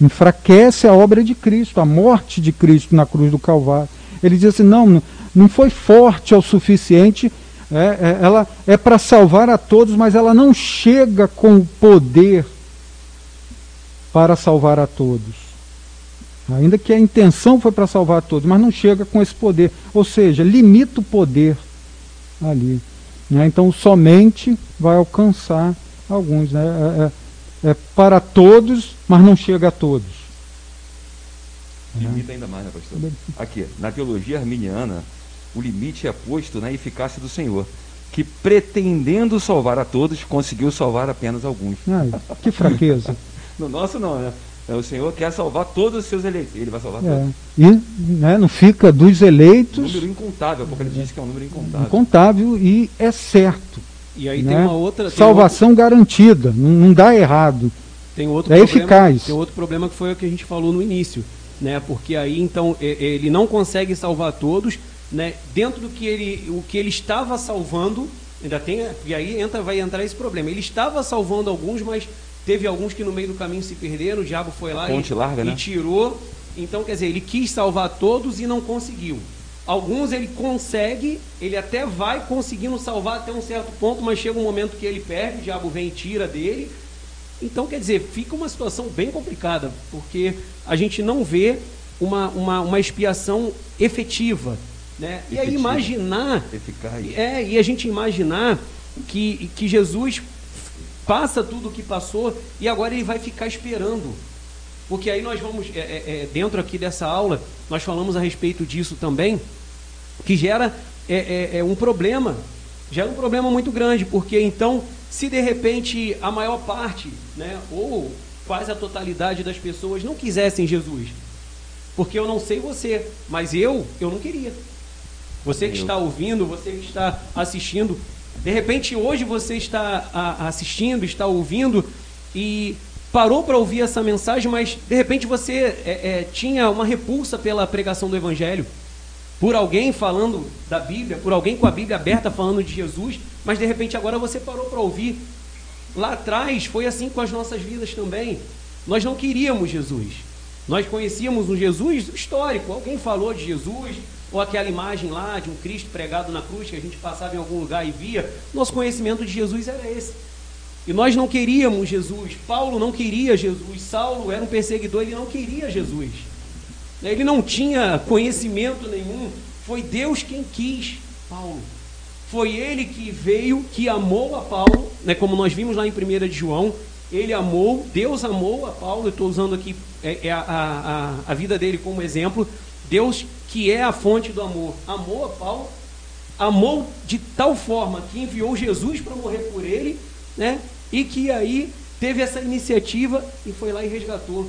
enfraquece a obra de Cristo, a morte de Cristo na cruz do Calvário. Ele diz assim: não, não foi forte o suficiente, é, é, ela é para salvar a todos, mas ela não chega com o poder para salvar a todos. Ainda que a intenção foi para salvar todos, mas não chega com esse poder. Ou seja, limita o poder ali. Né? Então, somente vai alcançar alguns. Né? É, é, é para todos, mas não chega a todos. Limita ainda mais, né, pastor? Aqui, na teologia arminiana, o limite é posto na eficácia do Senhor, que pretendendo salvar a todos, conseguiu salvar apenas alguns. Ai, que fraqueza. no nosso não, né? É, o Senhor quer salvar todos os seus eleitos. Ele vai salvar é. todos. E né, não fica dos eleitos. Um número incontável, porque ele diz que é um número incontável. Incontável e é certo. E aí né? tem uma outra. Tem Salvação outro... garantida, não, não, dá errado. Tem outro é problema, eficaz. Tem outro problema que foi o que a gente falou no início. Né? Porque aí então ele não consegue salvar todos, né? Dentro do que ele, o que ele estava salvando, ainda tem, e aí entra, vai entrar esse problema. Ele estava salvando alguns, mas Teve alguns que no meio do caminho se perderam, o diabo foi lá e, larga, e né? tirou. Então, quer dizer, ele quis salvar todos e não conseguiu. Alguns ele consegue, ele até vai conseguindo salvar até um certo ponto, mas chega um momento que ele perde, o diabo vem e tira dele. Então, quer dizer, fica uma situação bem complicada, porque a gente não vê uma, uma, uma expiação efetiva. Né? E aí imaginar. Eficaz. É, e a gente imaginar que, que Jesus passa tudo o que passou e agora ele vai ficar esperando. Porque aí nós vamos, é, é, é, dentro aqui dessa aula, nós falamos a respeito disso também, que gera é, é, é, um problema, gera um problema muito grande, porque então, se de repente a maior parte, né, ou quase a totalidade das pessoas não quisessem Jesus, porque eu não sei você, mas eu, eu não queria. Você que está ouvindo, você que está assistindo, de repente, hoje você está assistindo, está ouvindo e parou para ouvir essa mensagem, mas de repente você é, é, tinha uma repulsa pela pregação do Evangelho, por alguém falando da Bíblia, por alguém com a Bíblia aberta falando de Jesus, mas de repente agora você parou para ouvir. Lá atrás foi assim com as nossas vidas também. Nós não queríamos Jesus. Nós conhecíamos um Jesus histórico. Alguém falou de Jesus, ou aquela imagem lá de um Cristo pregado na cruz que a gente passava em algum lugar e via, nosso conhecimento de Jesus era esse. E nós não queríamos Jesus, Paulo não queria Jesus, Saulo era um perseguidor, ele não queria Jesus. Ele não tinha conhecimento nenhum, foi Deus quem quis Paulo. Foi ele que veio, que amou a Paulo, né, como nós vimos lá em 1 de João, ele amou, Deus amou a Paulo, eu estou usando aqui é, é a, a, a vida dele como exemplo. Deus que é a fonte do amor, amou a Paulo, amou de tal forma que enviou Jesus para morrer por ele, né? E que aí teve essa iniciativa e foi lá e resgatou.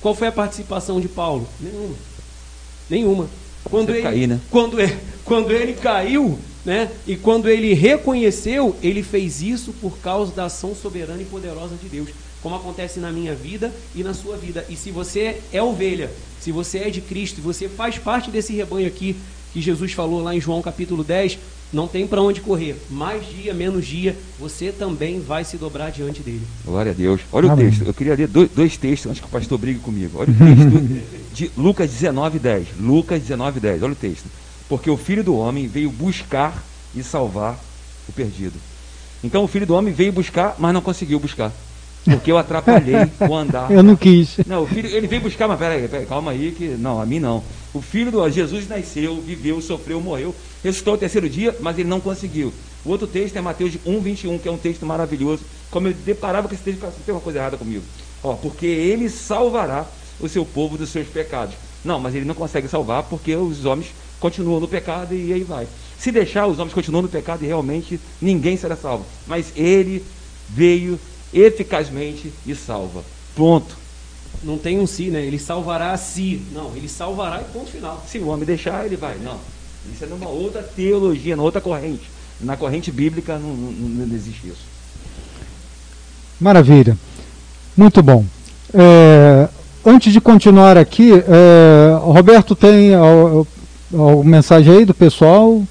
Qual foi a participação de Paulo? Nenhuma. Nenhuma. Quando ele, cair, né? quando, ele, quando ele caiu, né? E quando ele reconheceu, ele fez isso por causa da ação soberana e poderosa de Deus como acontece na minha vida e na sua vida. E se você é ovelha, se você é de Cristo, e você faz parte desse rebanho aqui que Jesus falou lá em João capítulo 10, não tem para onde correr. Mais dia, menos dia, você também vai se dobrar diante dele. Glória a Deus. Olha Amém. o texto. Eu queria ler dois, dois, textos antes que o pastor brigue comigo. Olha o texto de Lucas 19, 10. Lucas 19, 10. Olha o texto. Porque o filho do homem veio buscar e salvar o perdido. Então o filho do homem veio buscar, mas não conseguiu buscar. Porque eu atrapalhei o andar. Eu não quis. Não, o filho, ele veio buscar, mas peraí, peraí, calma aí, que. Não, a mim não. O filho do Jesus nasceu, viveu, sofreu, morreu, ressuscitou o terceiro dia, mas ele não conseguiu. O outro texto é Mateus 1, 21, que é um texto maravilhoso. Como eu deparava com esse texto, tem uma coisa errada comigo. Ó, porque ele salvará o seu povo dos seus pecados. Não, mas ele não consegue salvar porque os homens continuam no pecado e aí vai. Se deixar, os homens continuam no pecado e realmente ninguém será salvo. Mas ele veio eficazmente e salva. Ponto. Não tem um si, né? Ele salvará a si. Não, ele salvará e ponto final. Se o homem deixar, ele vai. Não. Isso é numa outra teologia, numa outra corrente. Na corrente bíblica não, não, não existe isso. Maravilha. Muito bom. É, antes de continuar aqui, é, Roberto tem alguma mensagem aí do pessoal?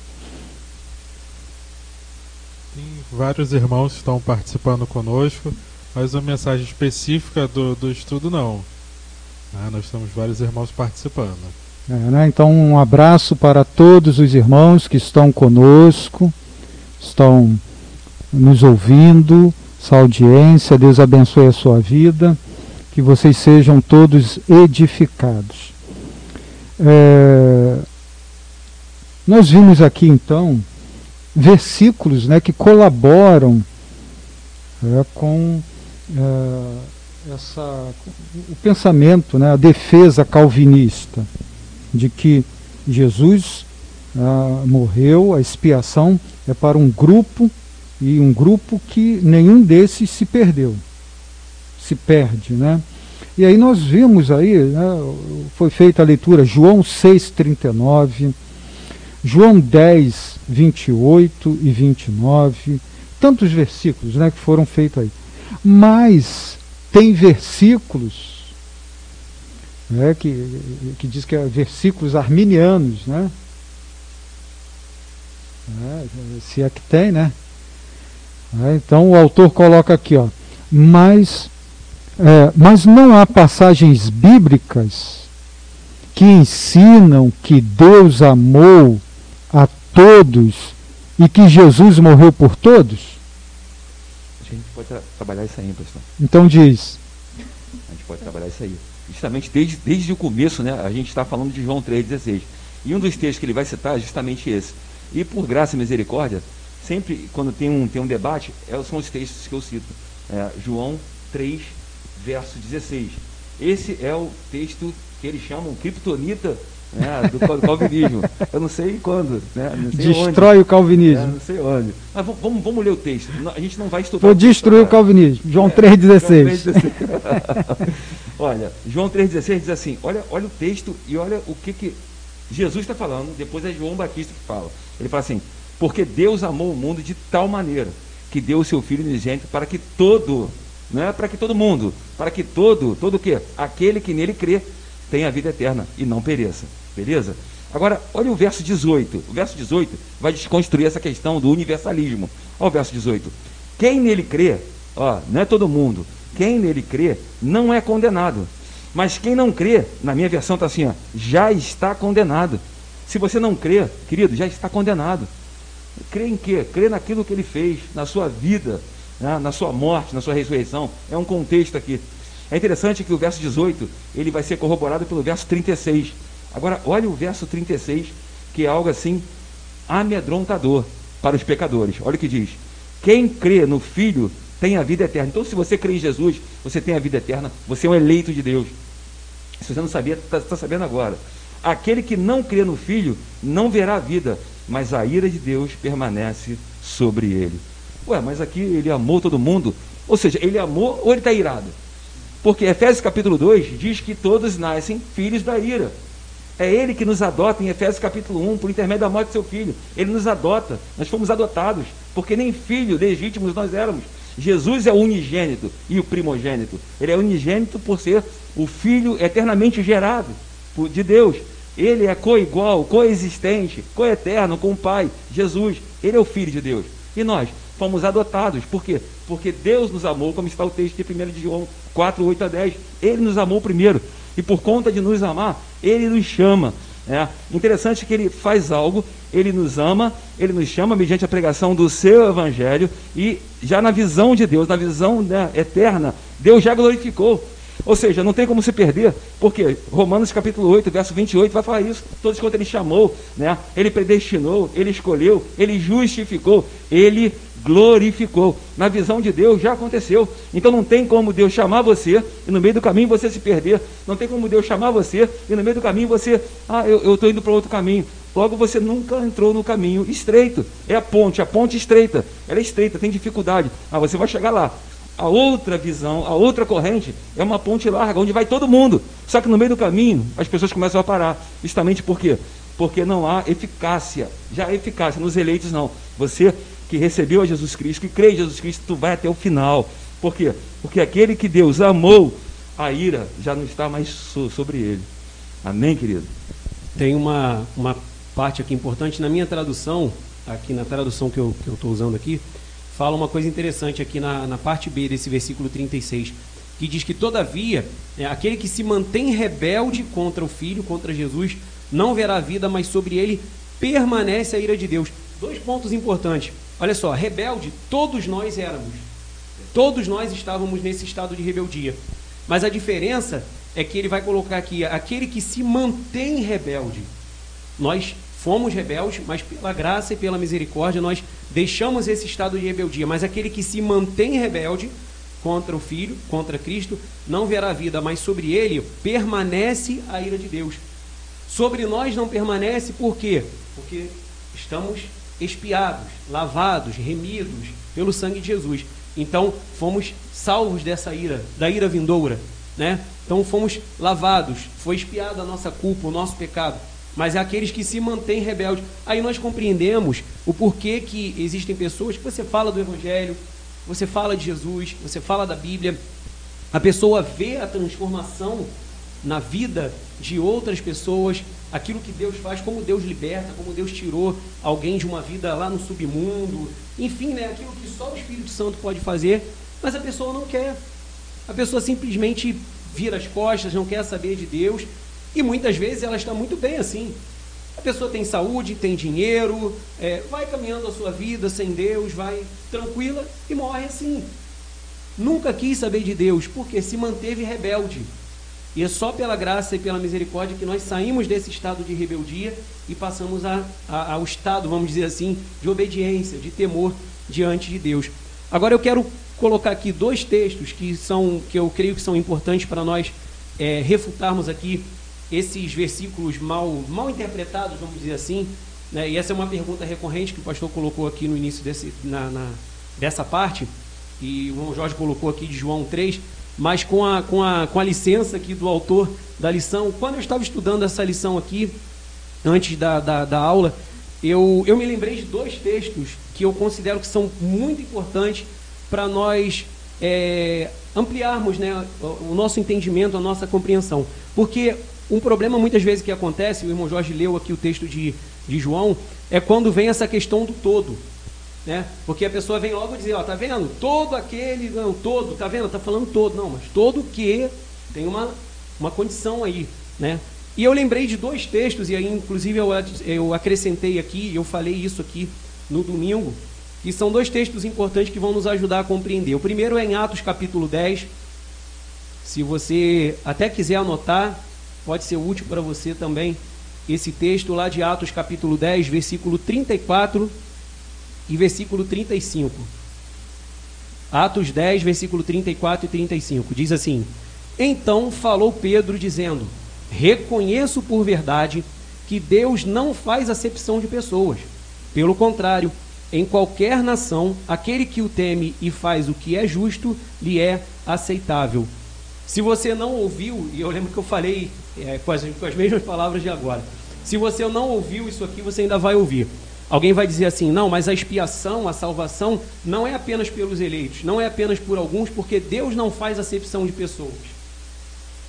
Tem vários irmãos estão participando conosco, mas uma mensagem específica do, do estudo não. Ah, nós temos vários irmãos participando. É, né? Então, um abraço para todos os irmãos que estão conosco, estão nos ouvindo, essa audiência. Deus abençoe a sua vida, que vocês sejam todos edificados. É, nós vimos aqui então versículos né, que colaboram é, com é, essa, o pensamento, né, a defesa calvinista de que Jesus ah, morreu, a expiação é para um grupo e um grupo que nenhum desses se perdeu, se perde, né? E aí nós vimos aí, né, foi feita a leitura João 6,39, João 10, 28 e 29, tantos versículos né, que foram feitos aí. Mas tem versículos né, que, que diz que é versículos arminianos, né? É, se é que tem, né? É, então o autor coloca aqui, ó, mas, é, mas não há passagens bíblicas que ensinam que Deus amou a todos e que Jesus morreu por todos? A gente pode tra trabalhar isso aí, pastor. Então diz. A gente pode trabalhar isso aí justamente desde, desde o começo, né, a gente está falando de João 3,16. E um dos textos que ele vai citar é justamente esse. E por graça e misericórdia, sempre quando tem um, tem um debate, é, são os textos que eu cito. É, João 3, verso 16. Esse é o texto que eles chamam criptonita né, do calvinismo. Eu não sei quando. Né, sei Destrói onde. o calvinismo. É, não sei onde. Mas vamos, vamos ler o texto. A gente não vai estudar. Vou destruir o calvinismo. João 3,16. É, olha, João 3,16 diz assim: olha, olha o texto e olha o que, que Jesus está falando. Depois é João Batista que fala. Ele fala assim: porque Deus amou o mundo de tal maneira que deu o seu Filho unigênito para que todo, não é para que todo mundo, para que todo, todo o quê? Aquele que nele crê tenha a vida eterna e não pereça. Beleza? Agora, olha o verso 18. O verso 18 vai desconstruir essa questão do universalismo. Olha o verso 18. Quem nele crê, ó, não é todo mundo, quem nele crê não é condenado. Mas quem não crê, na minha versão está assim, ó, já está condenado. Se você não crê, querido, já está condenado. Crê em quê? Crê naquilo que ele fez, na sua vida, né, na sua morte, na sua ressurreição. É um contexto aqui. É interessante que o verso 18 ele vai ser corroborado pelo verso 36. Agora, olha o verso 36, que é algo assim amedrontador para os pecadores. Olha o que diz: Quem crê no Filho tem a vida eterna. Então, se você crê em Jesus, você tem a vida eterna, você é um eleito de Deus. Se você não sabia, está tá sabendo agora. Aquele que não crê no Filho não verá a vida, mas a ira de Deus permanece sobre ele. Ué, mas aqui ele amou todo mundo. Ou seja, ele amou ou ele está irado? Porque Efésios capítulo 2 diz que todos nascem filhos da ira. É Ele que nos adota em Efésios capítulo 1, por intermédio da morte do seu filho. Ele nos adota. Nós fomos adotados, porque nem filho legítimos nós éramos. Jesus é o unigênito e o primogênito. Ele é unigênito por ser o filho eternamente gerado de Deus. Ele é coigual, coexistente, coeterno com o Pai, Jesus. Ele é o filho de Deus. E nós fomos adotados. Por quê? Porque Deus nos amou, como está o texto de 1 de João 4, 8 a 10. Ele nos amou primeiro. E por conta de nos amar, Ele nos chama. É interessante que Ele faz algo, Ele nos ama, Ele nos chama mediante a pregação do seu Evangelho. E já na visão de Deus, na visão né, eterna, Deus já glorificou. Ou seja, não tem como se perder, porque Romanos capítulo 8, verso 28 vai falar isso. Todos quanto ele chamou, né? Ele predestinou, ele escolheu, ele justificou, ele glorificou. Na visão de Deus já aconteceu. Então não tem como Deus chamar você e no meio do caminho você se perder. Não tem como Deus chamar você e no meio do caminho você, ah, eu estou indo para outro caminho. Logo você nunca entrou no caminho estreito. É a ponte, a ponte estreita. Ela é estreita, tem dificuldade. Ah, você vai chegar lá. A outra visão, a outra corrente é uma ponte larga, onde vai todo mundo. Só que no meio do caminho as pessoas começam a parar. Justamente por quê? porque não há eficácia. Já há eficácia nos eleitos não. Você que recebeu a Jesus Cristo, que crê em Jesus Cristo, tu vai até o final. Por quê? Porque aquele que Deus amou, a ira já não está mais so sobre ele. Amém, querido? Tem uma, uma parte aqui importante na minha tradução, aqui na tradução que eu estou usando aqui, fala uma coisa interessante aqui na, na parte B desse versículo 36, que diz que, todavia, é, aquele que se mantém rebelde contra o Filho, contra Jesus, não verá vida, mas sobre ele permanece a ira de Deus. Dois pontos importantes. Olha só, rebelde, todos nós éramos. Todos nós estávamos nesse estado de rebeldia. Mas a diferença é que ele vai colocar aqui aquele que se mantém rebelde. Nós fomos rebeldes, mas pela graça e pela misericórdia nós deixamos esse estado de rebeldia. Mas aquele que se mantém rebelde contra o Filho, contra Cristo, não verá vida, mas sobre ele permanece a ira de Deus. Sobre nós não permanece por quê? Porque estamos expiados, lavados, remidos pelo sangue de Jesus. Então fomos salvos dessa ira, da ira vindoura, né? Então fomos lavados, foi expiada a nossa culpa, o nosso pecado. Mas é aqueles que se mantêm rebeldes. Aí nós compreendemos o porquê que existem pessoas que você fala do Evangelho, você fala de Jesus, você fala da Bíblia, a pessoa vê a transformação na vida de outras pessoas, aquilo que Deus faz, como Deus liberta, como Deus tirou alguém de uma vida lá no submundo, enfim, né, aquilo que só o Espírito Santo pode fazer, mas a pessoa não quer. A pessoa simplesmente vira as costas, não quer saber de Deus, e muitas vezes ela está muito bem assim. A pessoa tem saúde, tem dinheiro, é, vai caminhando a sua vida sem Deus, vai tranquila e morre assim. Nunca quis saber de Deus, porque se manteve rebelde. E é só pela graça e pela misericórdia que nós saímos desse estado de rebeldia e passamos a, a, ao estado, vamos dizer assim, de obediência, de temor diante de Deus. Agora eu quero colocar aqui dois textos que são que eu creio que são importantes para nós é, refutarmos aqui esses versículos mal, mal interpretados, vamos dizer assim. Né? E essa é uma pergunta recorrente que o pastor colocou aqui no início desse, na, na dessa parte, e o Jorge colocou aqui de João 3 mas com a, com a, com a licença aqui do autor da lição, quando eu estava estudando essa lição aqui, antes da, da, da aula, eu, eu me lembrei de dois textos que eu considero que são muito importantes para nós é, ampliarmos né, o, nosso entendimento, a nossa compreensão. Porque um problema muitas vezes que acontece, o irmão Jorge leu aqui o texto de, de João, é quando vem essa questão do todo. Né? Porque a pessoa vem logo dizer, ó, tá vendo? Todo aquele, não, todo, tá vendo? Tá falando todo, não, mas todo que tem uma, uma condição aí, né? E eu lembrei de dois textos, e aí inclusive eu, eu acrescentei aqui, eu falei isso aqui no domingo, que são dois textos importantes que vão nos ajudar a compreender. O primeiro é em Atos capítulo 10. Se você até quiser anotar, pode ser útil para você também, esse texto lá de Atos capítulo 10, versículo 34 e versículo 35. Atos 10, versículo 34 e 35. Diz assim: Então falou Pedro, dizendo: Reconheço por verdade que Deus não faz acepção de pessoas. Pelo contrário, em qualquer nação, aquele que o teme e faz o que é justo lhe é aceitável. Se você não ouviu, e eu lembro que eu falei é, com, as, com as mesmas palavras de agora, se você não ouviu isso aqui, você ainda vai ouvir. Alguém vai dizer assim: não, mas a expiação, a salvação, não é apenas pelos eleitos, não é apenas por alguns, porque Deus não faz acepção de pessoas.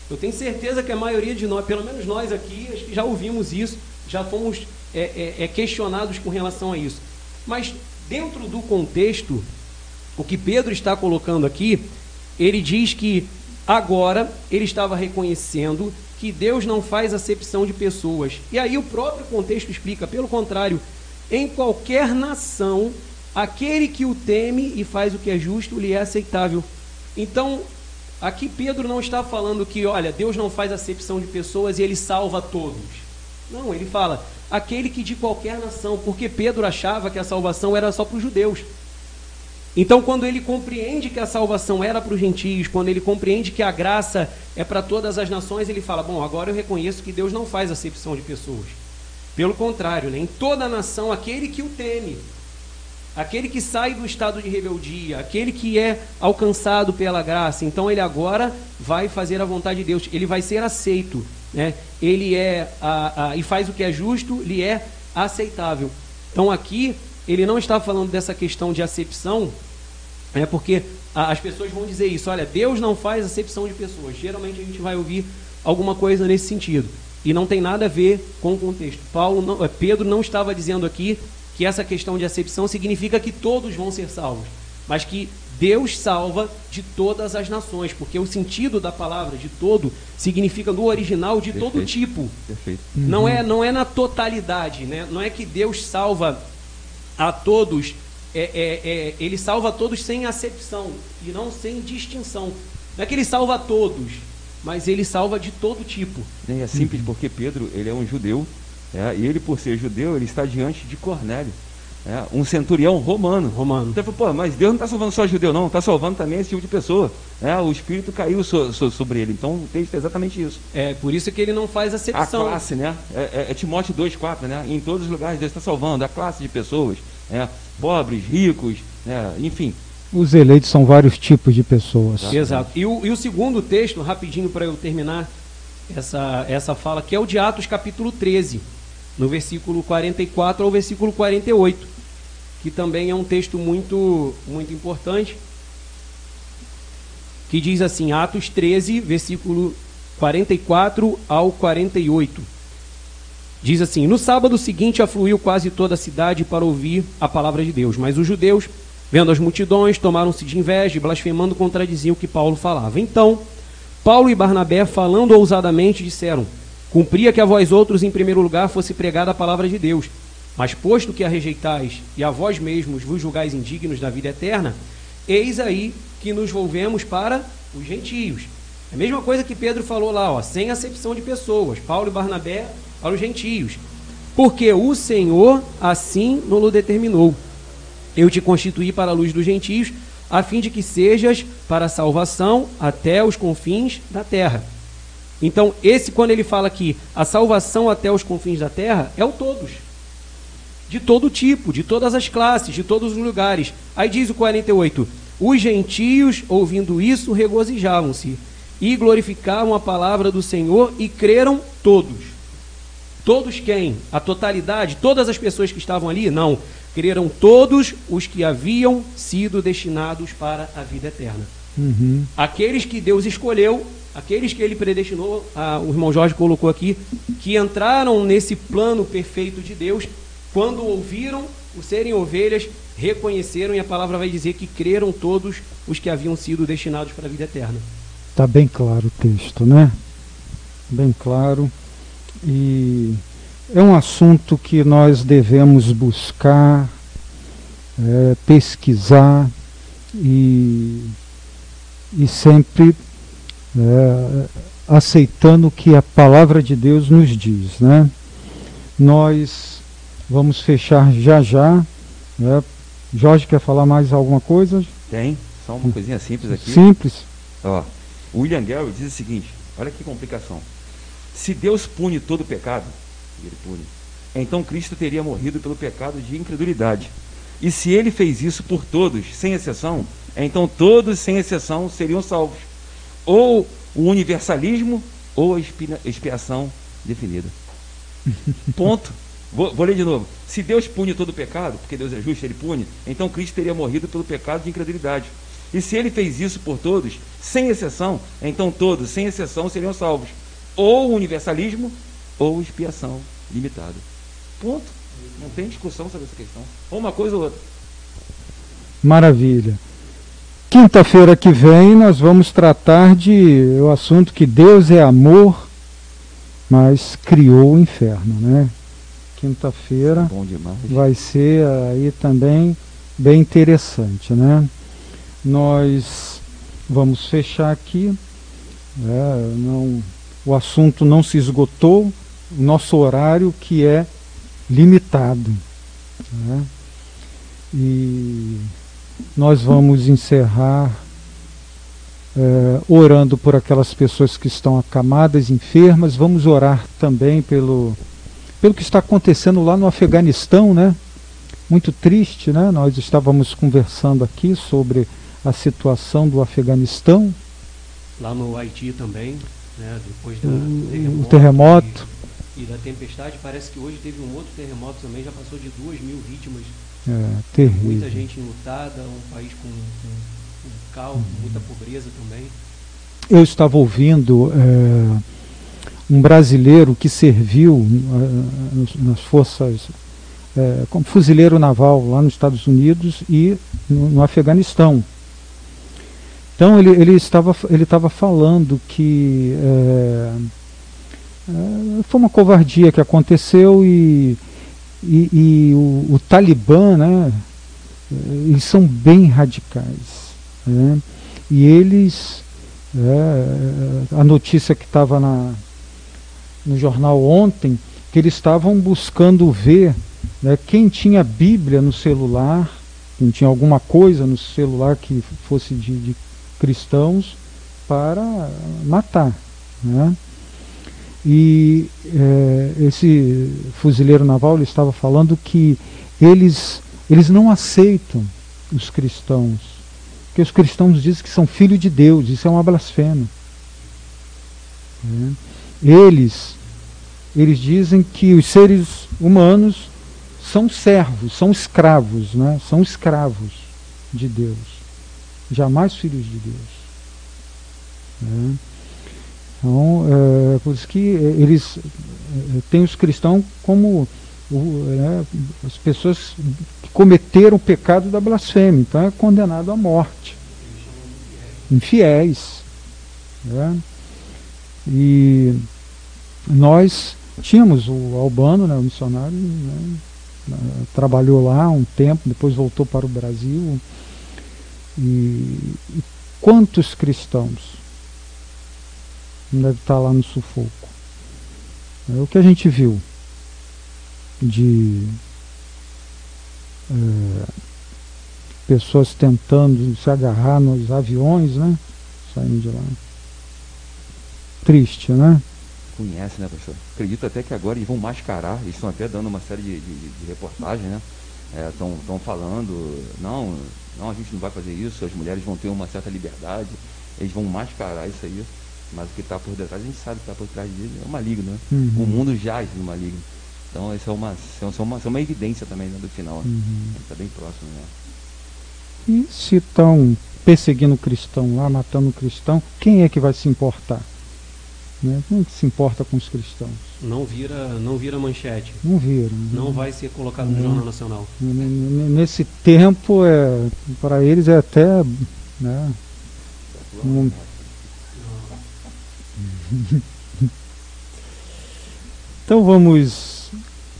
Eu tenho certeza que a maioria de nós, pelo menos nós aqui, já ouvimos isso, já fomos é, é, é, questionados com relação a isso. Mas dentro do contexto, o que Pedro está colocando aqui, ele diz que agora ele estava reconhecendo que Deus não faz acepção de pessoas. E aí o próprio contexto explica, pelo contrário, em qualquer nação, aquele que o teme e faz o que é justo lhe é aceitável. Então, aqui Pedro não está falando que, olha, Deus não faz acepção de pessoas e ele salva todos. Não, ele fala aquele que de qualquer nação, porque Pedro achava que a salvação era só para os judeus. Então, quando ele compreende que a salvação era para os gentios, quando ele compreende que a graça é para todas as nações, ele fala: Bom, agora eu reconheço que Deus não faz acepção de pessoas. Pelo contrário, né? em toda a nação, aquele que o teme. aquele que sai do estado de rebeldia, aquele que é alcançado pela graça, então ele agora vai fazer a vontade de Deus, ele vai ser aceito, né? Ele é a, a, e faz o que é justo, lhe é aceitável. Então aqui ele não está falando dessa questão de acepção, é porque a, as pessoas vão dizer isso, olha, Deus não faz acepção de pessoas. Geralmente a gente vai ouvir alguma coisa nesse sentido e não tem nada a ver com o contexto. Paulo não, eh, Pedro não estava dizendo aqui que essa questão de acepção significa que todos vão ser salvos, mas que Deus salva de todas as nações, porque o sentido da palavra de todo significa no original de Perfeito. todo tipo. Perfeito. Uhum. Não é não é na totalidade, né? Não é que Deus salva a todos, é, é, é, ele salva a todos sem acepção e não sem distinção. Não é que ele salva a todos, mas ele salva de todo tipo. É simples uhum. porque Pedro ele é um judeu é, e ele, por ser judeu, ele está diante de Cornélio. É, um centurião romano. Romano. Então, pô, mas Deus não está salvando só judeu, não, está salvando também esse tipo de pessoa. É, o Espírito caiu so, so, sobre ele. Então, o texto é exatamente isso. É, por isso que ele não faz acepção. A classe, né? É, é, é Timóteo 2,4, né? Em todos os lugares Deus está salvando a classe de pessoas. É, pobres, ricos, é, enfim. Os eleitos são vários tipos de pessoas. Exato. E, o, e o segundo texto, rapidinho para eu terminar essa, essa fala, que é o de Atos capítulo 13 no versículo 44 ao versículo 48, que também é um texto muito, muito importante, que diz assim, Atos 13, versículo 44 ao 48. Diz assim: No sábado seguinte afluiu quase toda a cidade para ouvir a palavra de Deus, mas os judeus, vendo as multidões, tomaram-se de inveja e blasfemando contradiziam o que Paulo falava. Então, Paulo e Barnabé, falando ousadamente, disseram: Cumpria que a vós outros, em primeiro lugar, fosse pregada a palavra de Deus. Mas posto que a rejeitais e a vós mesmos vos julgais indignos da vida eterna, eis aí que nos volvemos para os gentios. É a mesma coisa que Pedro falou lá, ó, sem acepção de pessoas, Paulo e Barnabé para os gentios. Porque o Senhor assim nos determinou. Eu te constituí para a luz dos gentios, a fim de que sejas para a salvação até os confins da terra. Então, esse, quando ele fala que a salvação até os confins da terra, é o todos. De todo tipo, de todas as classes, de todos os lugares. Aí diz o 48: Os gentios, ouvindo isso, regozijavam-se e glorificavam a palavra do Senhor e creram todos. Todos quem? A totalidade? Todas as pessoas que estavam ali? Não. Creram todos os que haviam sido destinados para a vida eterna. Uhum. Aqueles que Deus escolheu aqueles que ele predestinou, ah, o irmão Jorge colocou aqui, que entraram nesse plano perfeito de Deus, quando ouviram o serem ovelhas, reconheceram, e a palavra vai dizer que creram todos os que haviam sido destinados para a vida eterna. Está bem claro o texto, né? Bem claro. E é um assunto que nós devemos buscar, é, pesquisar e, e sempre é, aceitando o que a palavra de Deus nos diz. Né? Nós vamos fechar já já. Né? Jorge quer falar mais alguma coisa? Tem, só uma coisinha simples aqui. Simples. Ó, William Gary diz o seguinte: olha que complicação. Se Deus pune todo pecado, ele pune, então Cristo teria morrido pelo pecado de incredulidade. E se ele fez isso por todos, sem exceção, então todos, sem exceção, seriam salvos ou o universalismo ou a expiação definida. Ponto. Vou, vou, ler de novo. Se Deus pune todo pecado, porque Deus é justo, ele pune, então Cristo teria morrido pelo pecado de incredulidade. E se ele fez isso por todos, sem exceção, então todos, sem exceção, seriam salvos. Ou universalismo ou expiação limitada. Ponto. Não tem discussão sobre essa questão. Ou uma coisa ou outra. Maravilha. Quinta-feira que vem nós vamos tratar de o assunto que Deus é amor, mas criou o inferno, né? Quinta-feira vai ser aí também bem interessante, né? Nós vamos fechar aqui. É, não, o assunto não se esgotou, nosso horário que é limitado. Né? E nós vamos encerrar é, orando por aquelas pessoas que estão acamadas, enfermas. Vamos orar também pelo, pelo que está acontecendo lá no Afeganistão, né? muito triste, né? Nós estávamos conversando aqui sobre a situação do Afeganistão. Lá no Haiti também, né? depois do O terremoto. E, da tempestade, parece que hoje teve um outro terremoto também, já passou de duas mil vítimas. É, Muita terrível. gente enlutada, um país com, com, com caos, muita pobreza também. Eu estava ouvindo é, um brasileiro que serviu é, nas forças é, como fuzileiro naval lá nos Estados Unidos e no, no Afeganistão. Então ele, ele estava ele estava falando que é, foi uma covardia que aconteceu e, e, e o, o Talibã, né, eles são bem radicais. né, e eles é, a notícia que estava no jornal ontem, que eles estavam buscando ver né, quem tinha Bíblia no celular, quem tinha alguma coisa no celular que fosse de, de cristãos, para matar. Né? E é, esse fuzileiro naval estava falando que eles, eles não aceitam os cristãos, porque os cristãos dizem que são filhos de Deus, isso é uma blasfêmia. né? Eles, eles dizem que os seres humanos são servos, são escravos, né? são escravos de Deus, jamais filhos de Deus. né? Então, é por isso que eh, eles eh, têm os cristãos como o- né, as pessoas que cometeram o pecado da blasfêmia, então é condenado à morte. Infiéis. né? E nós tínhamos o Albano, né, o missionário, né, trabalhou lá um tempo, depois voltou para o Brasil. E, e quantos cristãos deve estar lá no sufoco? É o que a gente viu de eh, pessoas tentando se agarrar nos aviões, né? Saindo de lá. Triste, né? Conhece, né, professor? Acredito até que agora eles vão mascarar, eles estão até dando uma série de, de, de reportagens, né? Estão falando, não, não, a gente não vai fazer isso, as mulheres vão ter uma certa liberdade, eles vão mascarar isso aí, mas o que está por detrás, a gente sabe que está por trás dele é o maligno, né? Uhum. O mundo jaz no maligno. Então, isso é uma, isso é uma, isso é uma evidência também né, do final. Uhum. Está bem próximo, né? E se estão perseguindo o cristão lá, matando o cristão, quem é que vai se importar? Né? Quem é que se importa com os cristãos? Não vira, não vira manchete. Não viram. né? Não vai ser colocado no Não. Jornal Nacional. Nesse tempo, é, para eles é até. Né, Hum. Então vamos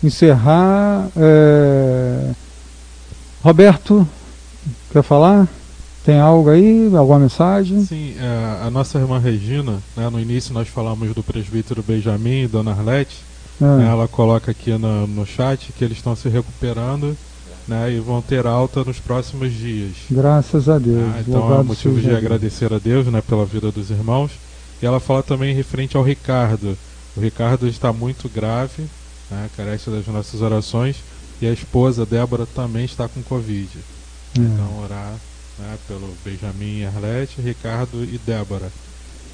encerrar. é, Roberto, quer falar? Tem algo aí? Alguma mensagem? Sim, é, a nossa irmã Regina, né, no início nós falamos do presbítero Benjamin e Dona Arlete, Ah, né, ela coloca aqui no, no chat que eles estão se recuperando né, e vão ter alta nos próximos dias. graças a Deus. Ah, então é motivo de Deus. agradecer a Deus né, pela vida dos irmãos. E ela fala também referente ao Ricardo. O Ricardo está muito grave, né, carece das nossas orações, e a esposa Débora também está com Covid. É. Então orar né, pelo Benjamin e Arlete, Ricardo e Débora.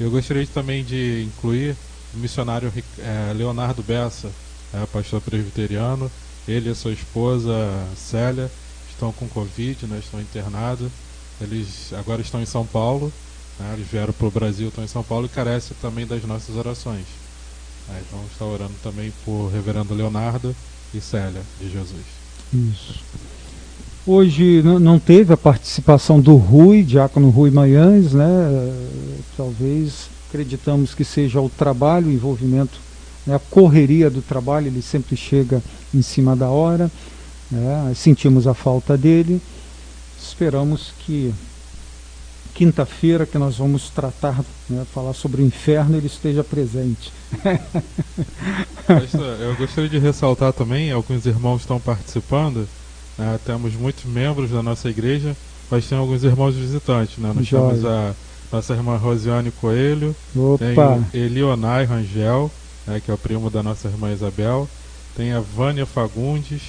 Eu gostaria também de incluir o missionário Ri- eh, Leonardo Bessa, eh, pastor presbiteriano. Ele e sua esposa Célia estão com Covid, né, estão internados. Eles agora estão em São Paulo. Né, eles vieram para o Brasil, estão em São Paulo e carecem também das nossas orações. Eh, então está orando também por Reverendo Leonardo e Célia de Jesus. Isso. Hoje não teve a participação do Rui, Diácono Rui Manhães, né? Talvez acreditamos que seja o trabalho, o envolvimento, né? a correria do trabalho, ele sempre chega em cima da hora. né? Sentimos a falta dele. Esperamos que quinta-feira que nós vamos tratar, né, falar sobre o inferno, ele esteja presente. Eu gostaria de ressaltar também, alguns irmãos estão participando, né, temos muitos membros da nossa igreja, mas tem alguns irmãos visitantes. Né? Nós Joia. temos a nossa irmã Rosiane Coelho, tem Opa! o Elionai Rangel, né, que é o primo da nossa irmã Isabel, tem a Vânia Fagundes,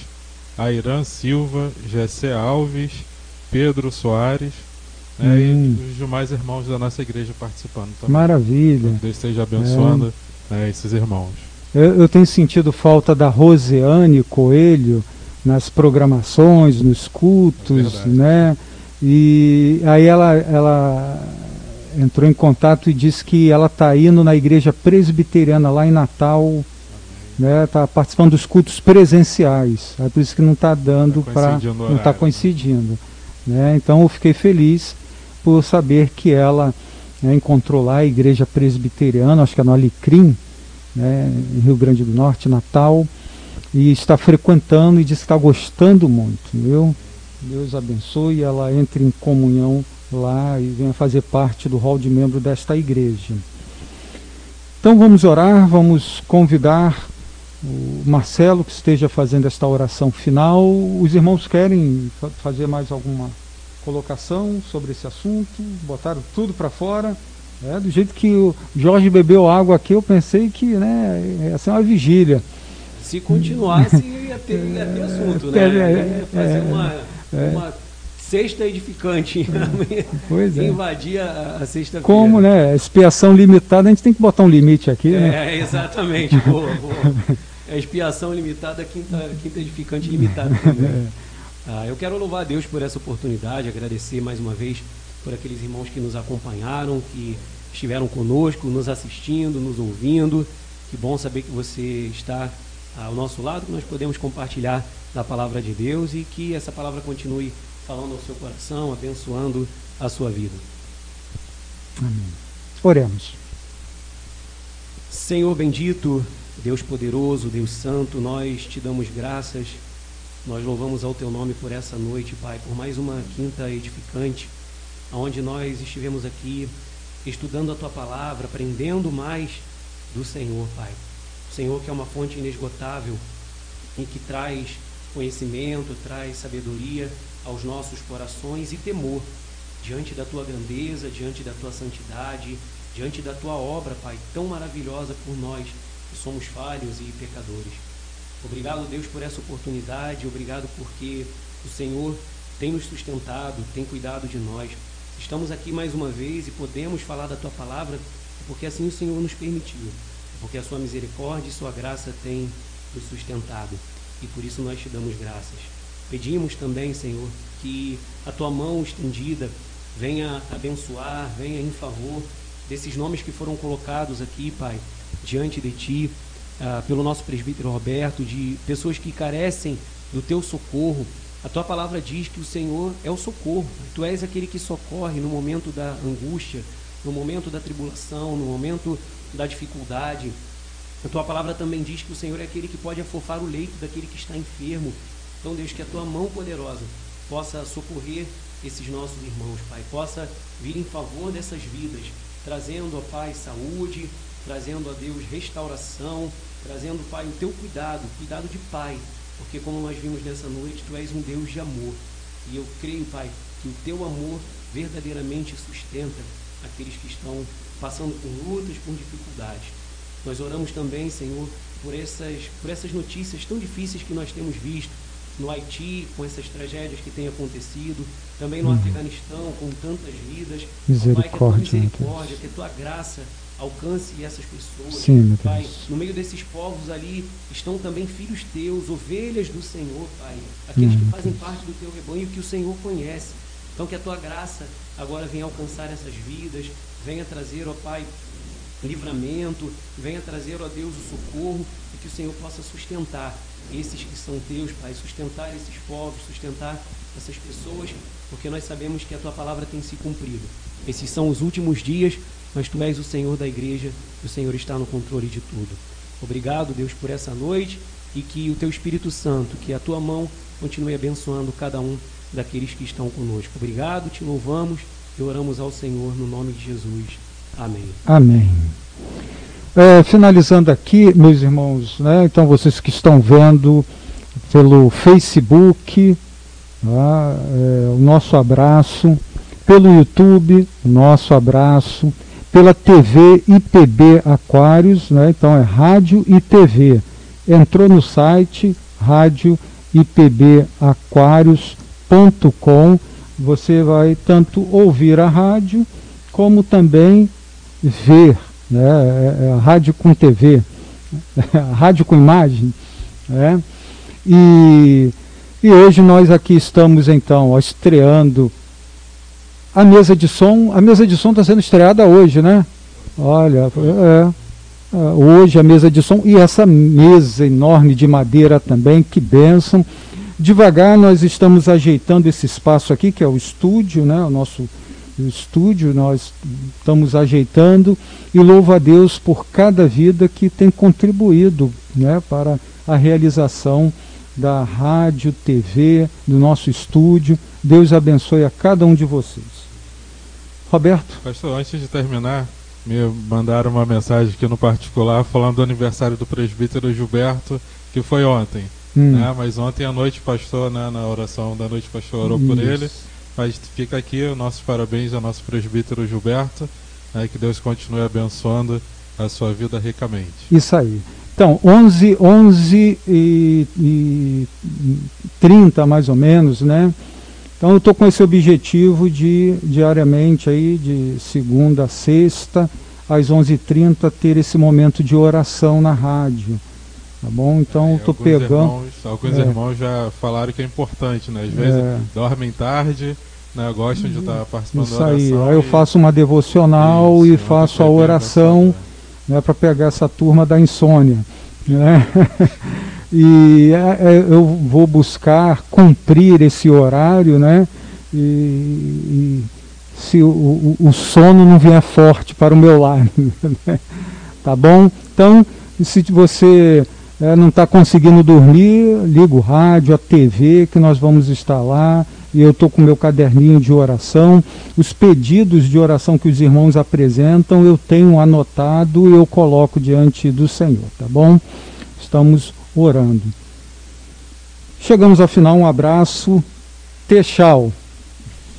Airan Silva, Gessé Alves, Pedro Soares né, Hum. e os demais irmãos da nossa igreja participando também. Maravilha. Deus esteja abençoando né, esses irmãos. Eu, eu tenho sentido falta da Roseane Coelho nas programações, nos cultos, verdade. né? E aí ela, ela entrou em contato e disse que ela está indo na igreja presbiteriana lá em Natal, né? Está participando dos cultos presenciais. É por isso que não está dando Tá para coincidindo o não está horário, né? coincidindo, né? Então eu fiquei feliz por saber que ela né, encontrou lá a igreja presbiteriana, acho que é no Alecrim, né, em Rio Grande do Norte, Natal, e está frequentando e diz que está gostando muito, viu? Deus abençoe, ela entre em comunhão lá e venha fazer parte do hall de membro desta igreja. Então vamos orar, vamos convidar o Marcelo que esteja fazendo esta oração final. Os irmãos querem fa- fazer mais alguma colocação sobre esse assunto? Botaram tudo para fora. É, do jeito que o Jorge bebeu água aqui, eu pensei que né, ia ser uma vigília. Se continuasse, ia ter, ia ter assunto, né? É, é, Ia fazer é, uma, é. uma cesta edificante. Pois é. Invadir a, a sexta-feira. Como, né? Expiação limitada, a gente tem que botar um limite aqui, né? É, exatamente. boa, boa. É expiação limitada, quinta, quinta edificante limitada também. Ah, eu quero louvar a Deus por essa oportunidade, agradecer mais uma vez por aqueles irmãos que nos acompanharam, que estiveram conosco, nos assistindo, nos ouvindo. Que bom saber que você está ao nosso lado, que nós podemos compartilhar da palavra de Deus e que essa palavra continue falando ao seu coração, abençoando a sua vida. Oremos. Senhor bendito, Deus poderoso, Deus santo, nós te damos graças, nós louvamos ao teu nome por essa noite, Pai, por mais uma quinta edificante, onde nós estivemos aqui estudando a tua palavra, aprendendo mais do Senhor, Pai. O Senhor que é uma fonte inesgotável e que traz conhecimento, traz sabedoria aos nossos corações e temor diante da tua grandeza, diante da tua santidade, diante da tua obra, Pai, tão maravilhosa por nós que somos falhos e pecadores. Obrigado, Deus, por essa oportunidade, obrigado porque o Senhor tem nos sustentado, tem cuidado de nós. Estamos aqui mais uma vez e podemos falar da tua palavra porque assim o Senhor nos permitiu, porque a sua misericórdia e sua graça têm nos sustentado e por isso nós te damos graças. Pedimos também, Senhor, que a tua mão estendida venha abençoar, venha em favor desses nomes que foram colocados aqui, Pai, diante de ti, ah, pelo nosso presbítero Roberto, de pessoas que carecem do teu socorro. A tua palavra diz que o Senhor é o socorro. Tu és aquele que socorre no momento da angústia, no momento da tribulação, no momento da dificuldade. A tua palavra também diz que o Senhor é aquele que pode afofar o leito daquele que está enfermo. Então, Deus, que a tua mão poderosa possa socorrer esses nossos irmãos, Pai, possa vir em favor dessas vidas, trazendo, ó Pai, saúde, trazendo, ó Deus, restauração, trazendo, Pai, o teu cuidado, cuidado de Pai, porque como nós vimos nessa noite, tu és um Deus de amor. E eu creio, Pai, que o teu amor verdadeiramente sustenta aqueles que estão passando por lutas, por dificuldades. Nós oramos também, Senhor, por essas, por essas notícias tão difíceis que nós temos visto no Haiti, com essas tragédias que têm acontecido, também no Uhum. Afeganistão, com tantas vidas. Ó Pai, que a tua Misericórdia, misericórdia, que a tua graça alcance essas pessoas. Sim, meu Pai, no meio desses povos ali estão também filhos teus, ovelhas do Senhor, Pai. Aqueles que Hum, fazem parte do teu rebanho que o Senhor conhece. Então que a tua graça agora venha alcançar essas vidas, venha trazer, ó Pai, livramento, venha trazer, ó Deus, o socorro e que o Senhor possa sustentar esses que são teus, Pai, sustentar esses povos, sustentar essas pessoas, porque nós sabemos que a tua palavra tem se cumprido. Esses são os últimos dias, mas tu és o Senhor da igreja, o Senhor está no controle de tudo. Obrigado, Deus, por essa noite e que o teu Espírito Santo, que a tua mão continue abençoando cada um daqueles que estão conosco. Obrigado, te louvamos e oramos ao Senhor no nome de Jesus. Amém. Amém. É, finalizando aqui, meus irmãos, né, então vocês que estão vendo pelo Facebook, tá, é, o nosso abraço, pelo YouTube, o nosso abraço, pela TV IPB Aquários, né, então é rádio e TV. Entrou no site, rádio ipbaquarios.com. Você vai tanto ouvir a rádio como também ver, né, é, é, rádio com TV, rádio com imagem. Né? E, e hoje nós aqui estamos então ó, estreando a mesa de som. A mesa de som está sendo estreada hoje, né? Olha, é, é, hoje a mesa de som e essa mesa enorme de madeira também, que bênção. Devagar nós estamos ajeitando esse espaço aqui, que é o estúdio, né? O nosso estúdio, nós estamos ajeitando e louvo a Deus por cada vida que tem contribuído né, para a realização da rádio, TV, do nosso estúdio. Deus abençoe a cada um de vocês. Roberto? Pastor, antes de terminar, me mandaram uma mensagem aqui no particular falando do aniversário do presbítero Gilberto, que foi ontem. Hum. Né? Mas ontem à noite, pastor, né, na oração da noite, pastor orou Isso. por ele. Mas fica aqui nossos parabéns ao nosso presbítero Gilberto, né, que Deus continue abençoando a sua vida ricamente. Isso aí. Então, 11, 11 e, e 30 mais ou menos, né? Então eu estou com esse objetivo de diariamente aí, de segunda a sexta, às 11h30, ter esse momento de oração na rádio. Tá bom? Então estou pegando. Irmãos, alguns é. irmãos já falaram que é importante, né? Às vezes é. dormem tarde, né? Gostam de estar participando Isso da oração. aí. Aí eu faço uma devocional Isso, e faço a oração né, para pegar essa turma da insônia. Né? e é, é, eu vou buscar cumprir esse horário, né? E, e se o, o, o, sono não vier forte para o meu lado, né? tá bom? Então, se você é, não está conseguindo dormir, liga o rádio, a TV, que nós vamos estar lá. E eu estou com meu caderninho de oração. Os pedidos de oração que os irmãos apresentam, eu tenho anotado e eu coloco diante do Senhor, tá bom? Estamos orando. Chegamos ao final, um abraço. Tchau.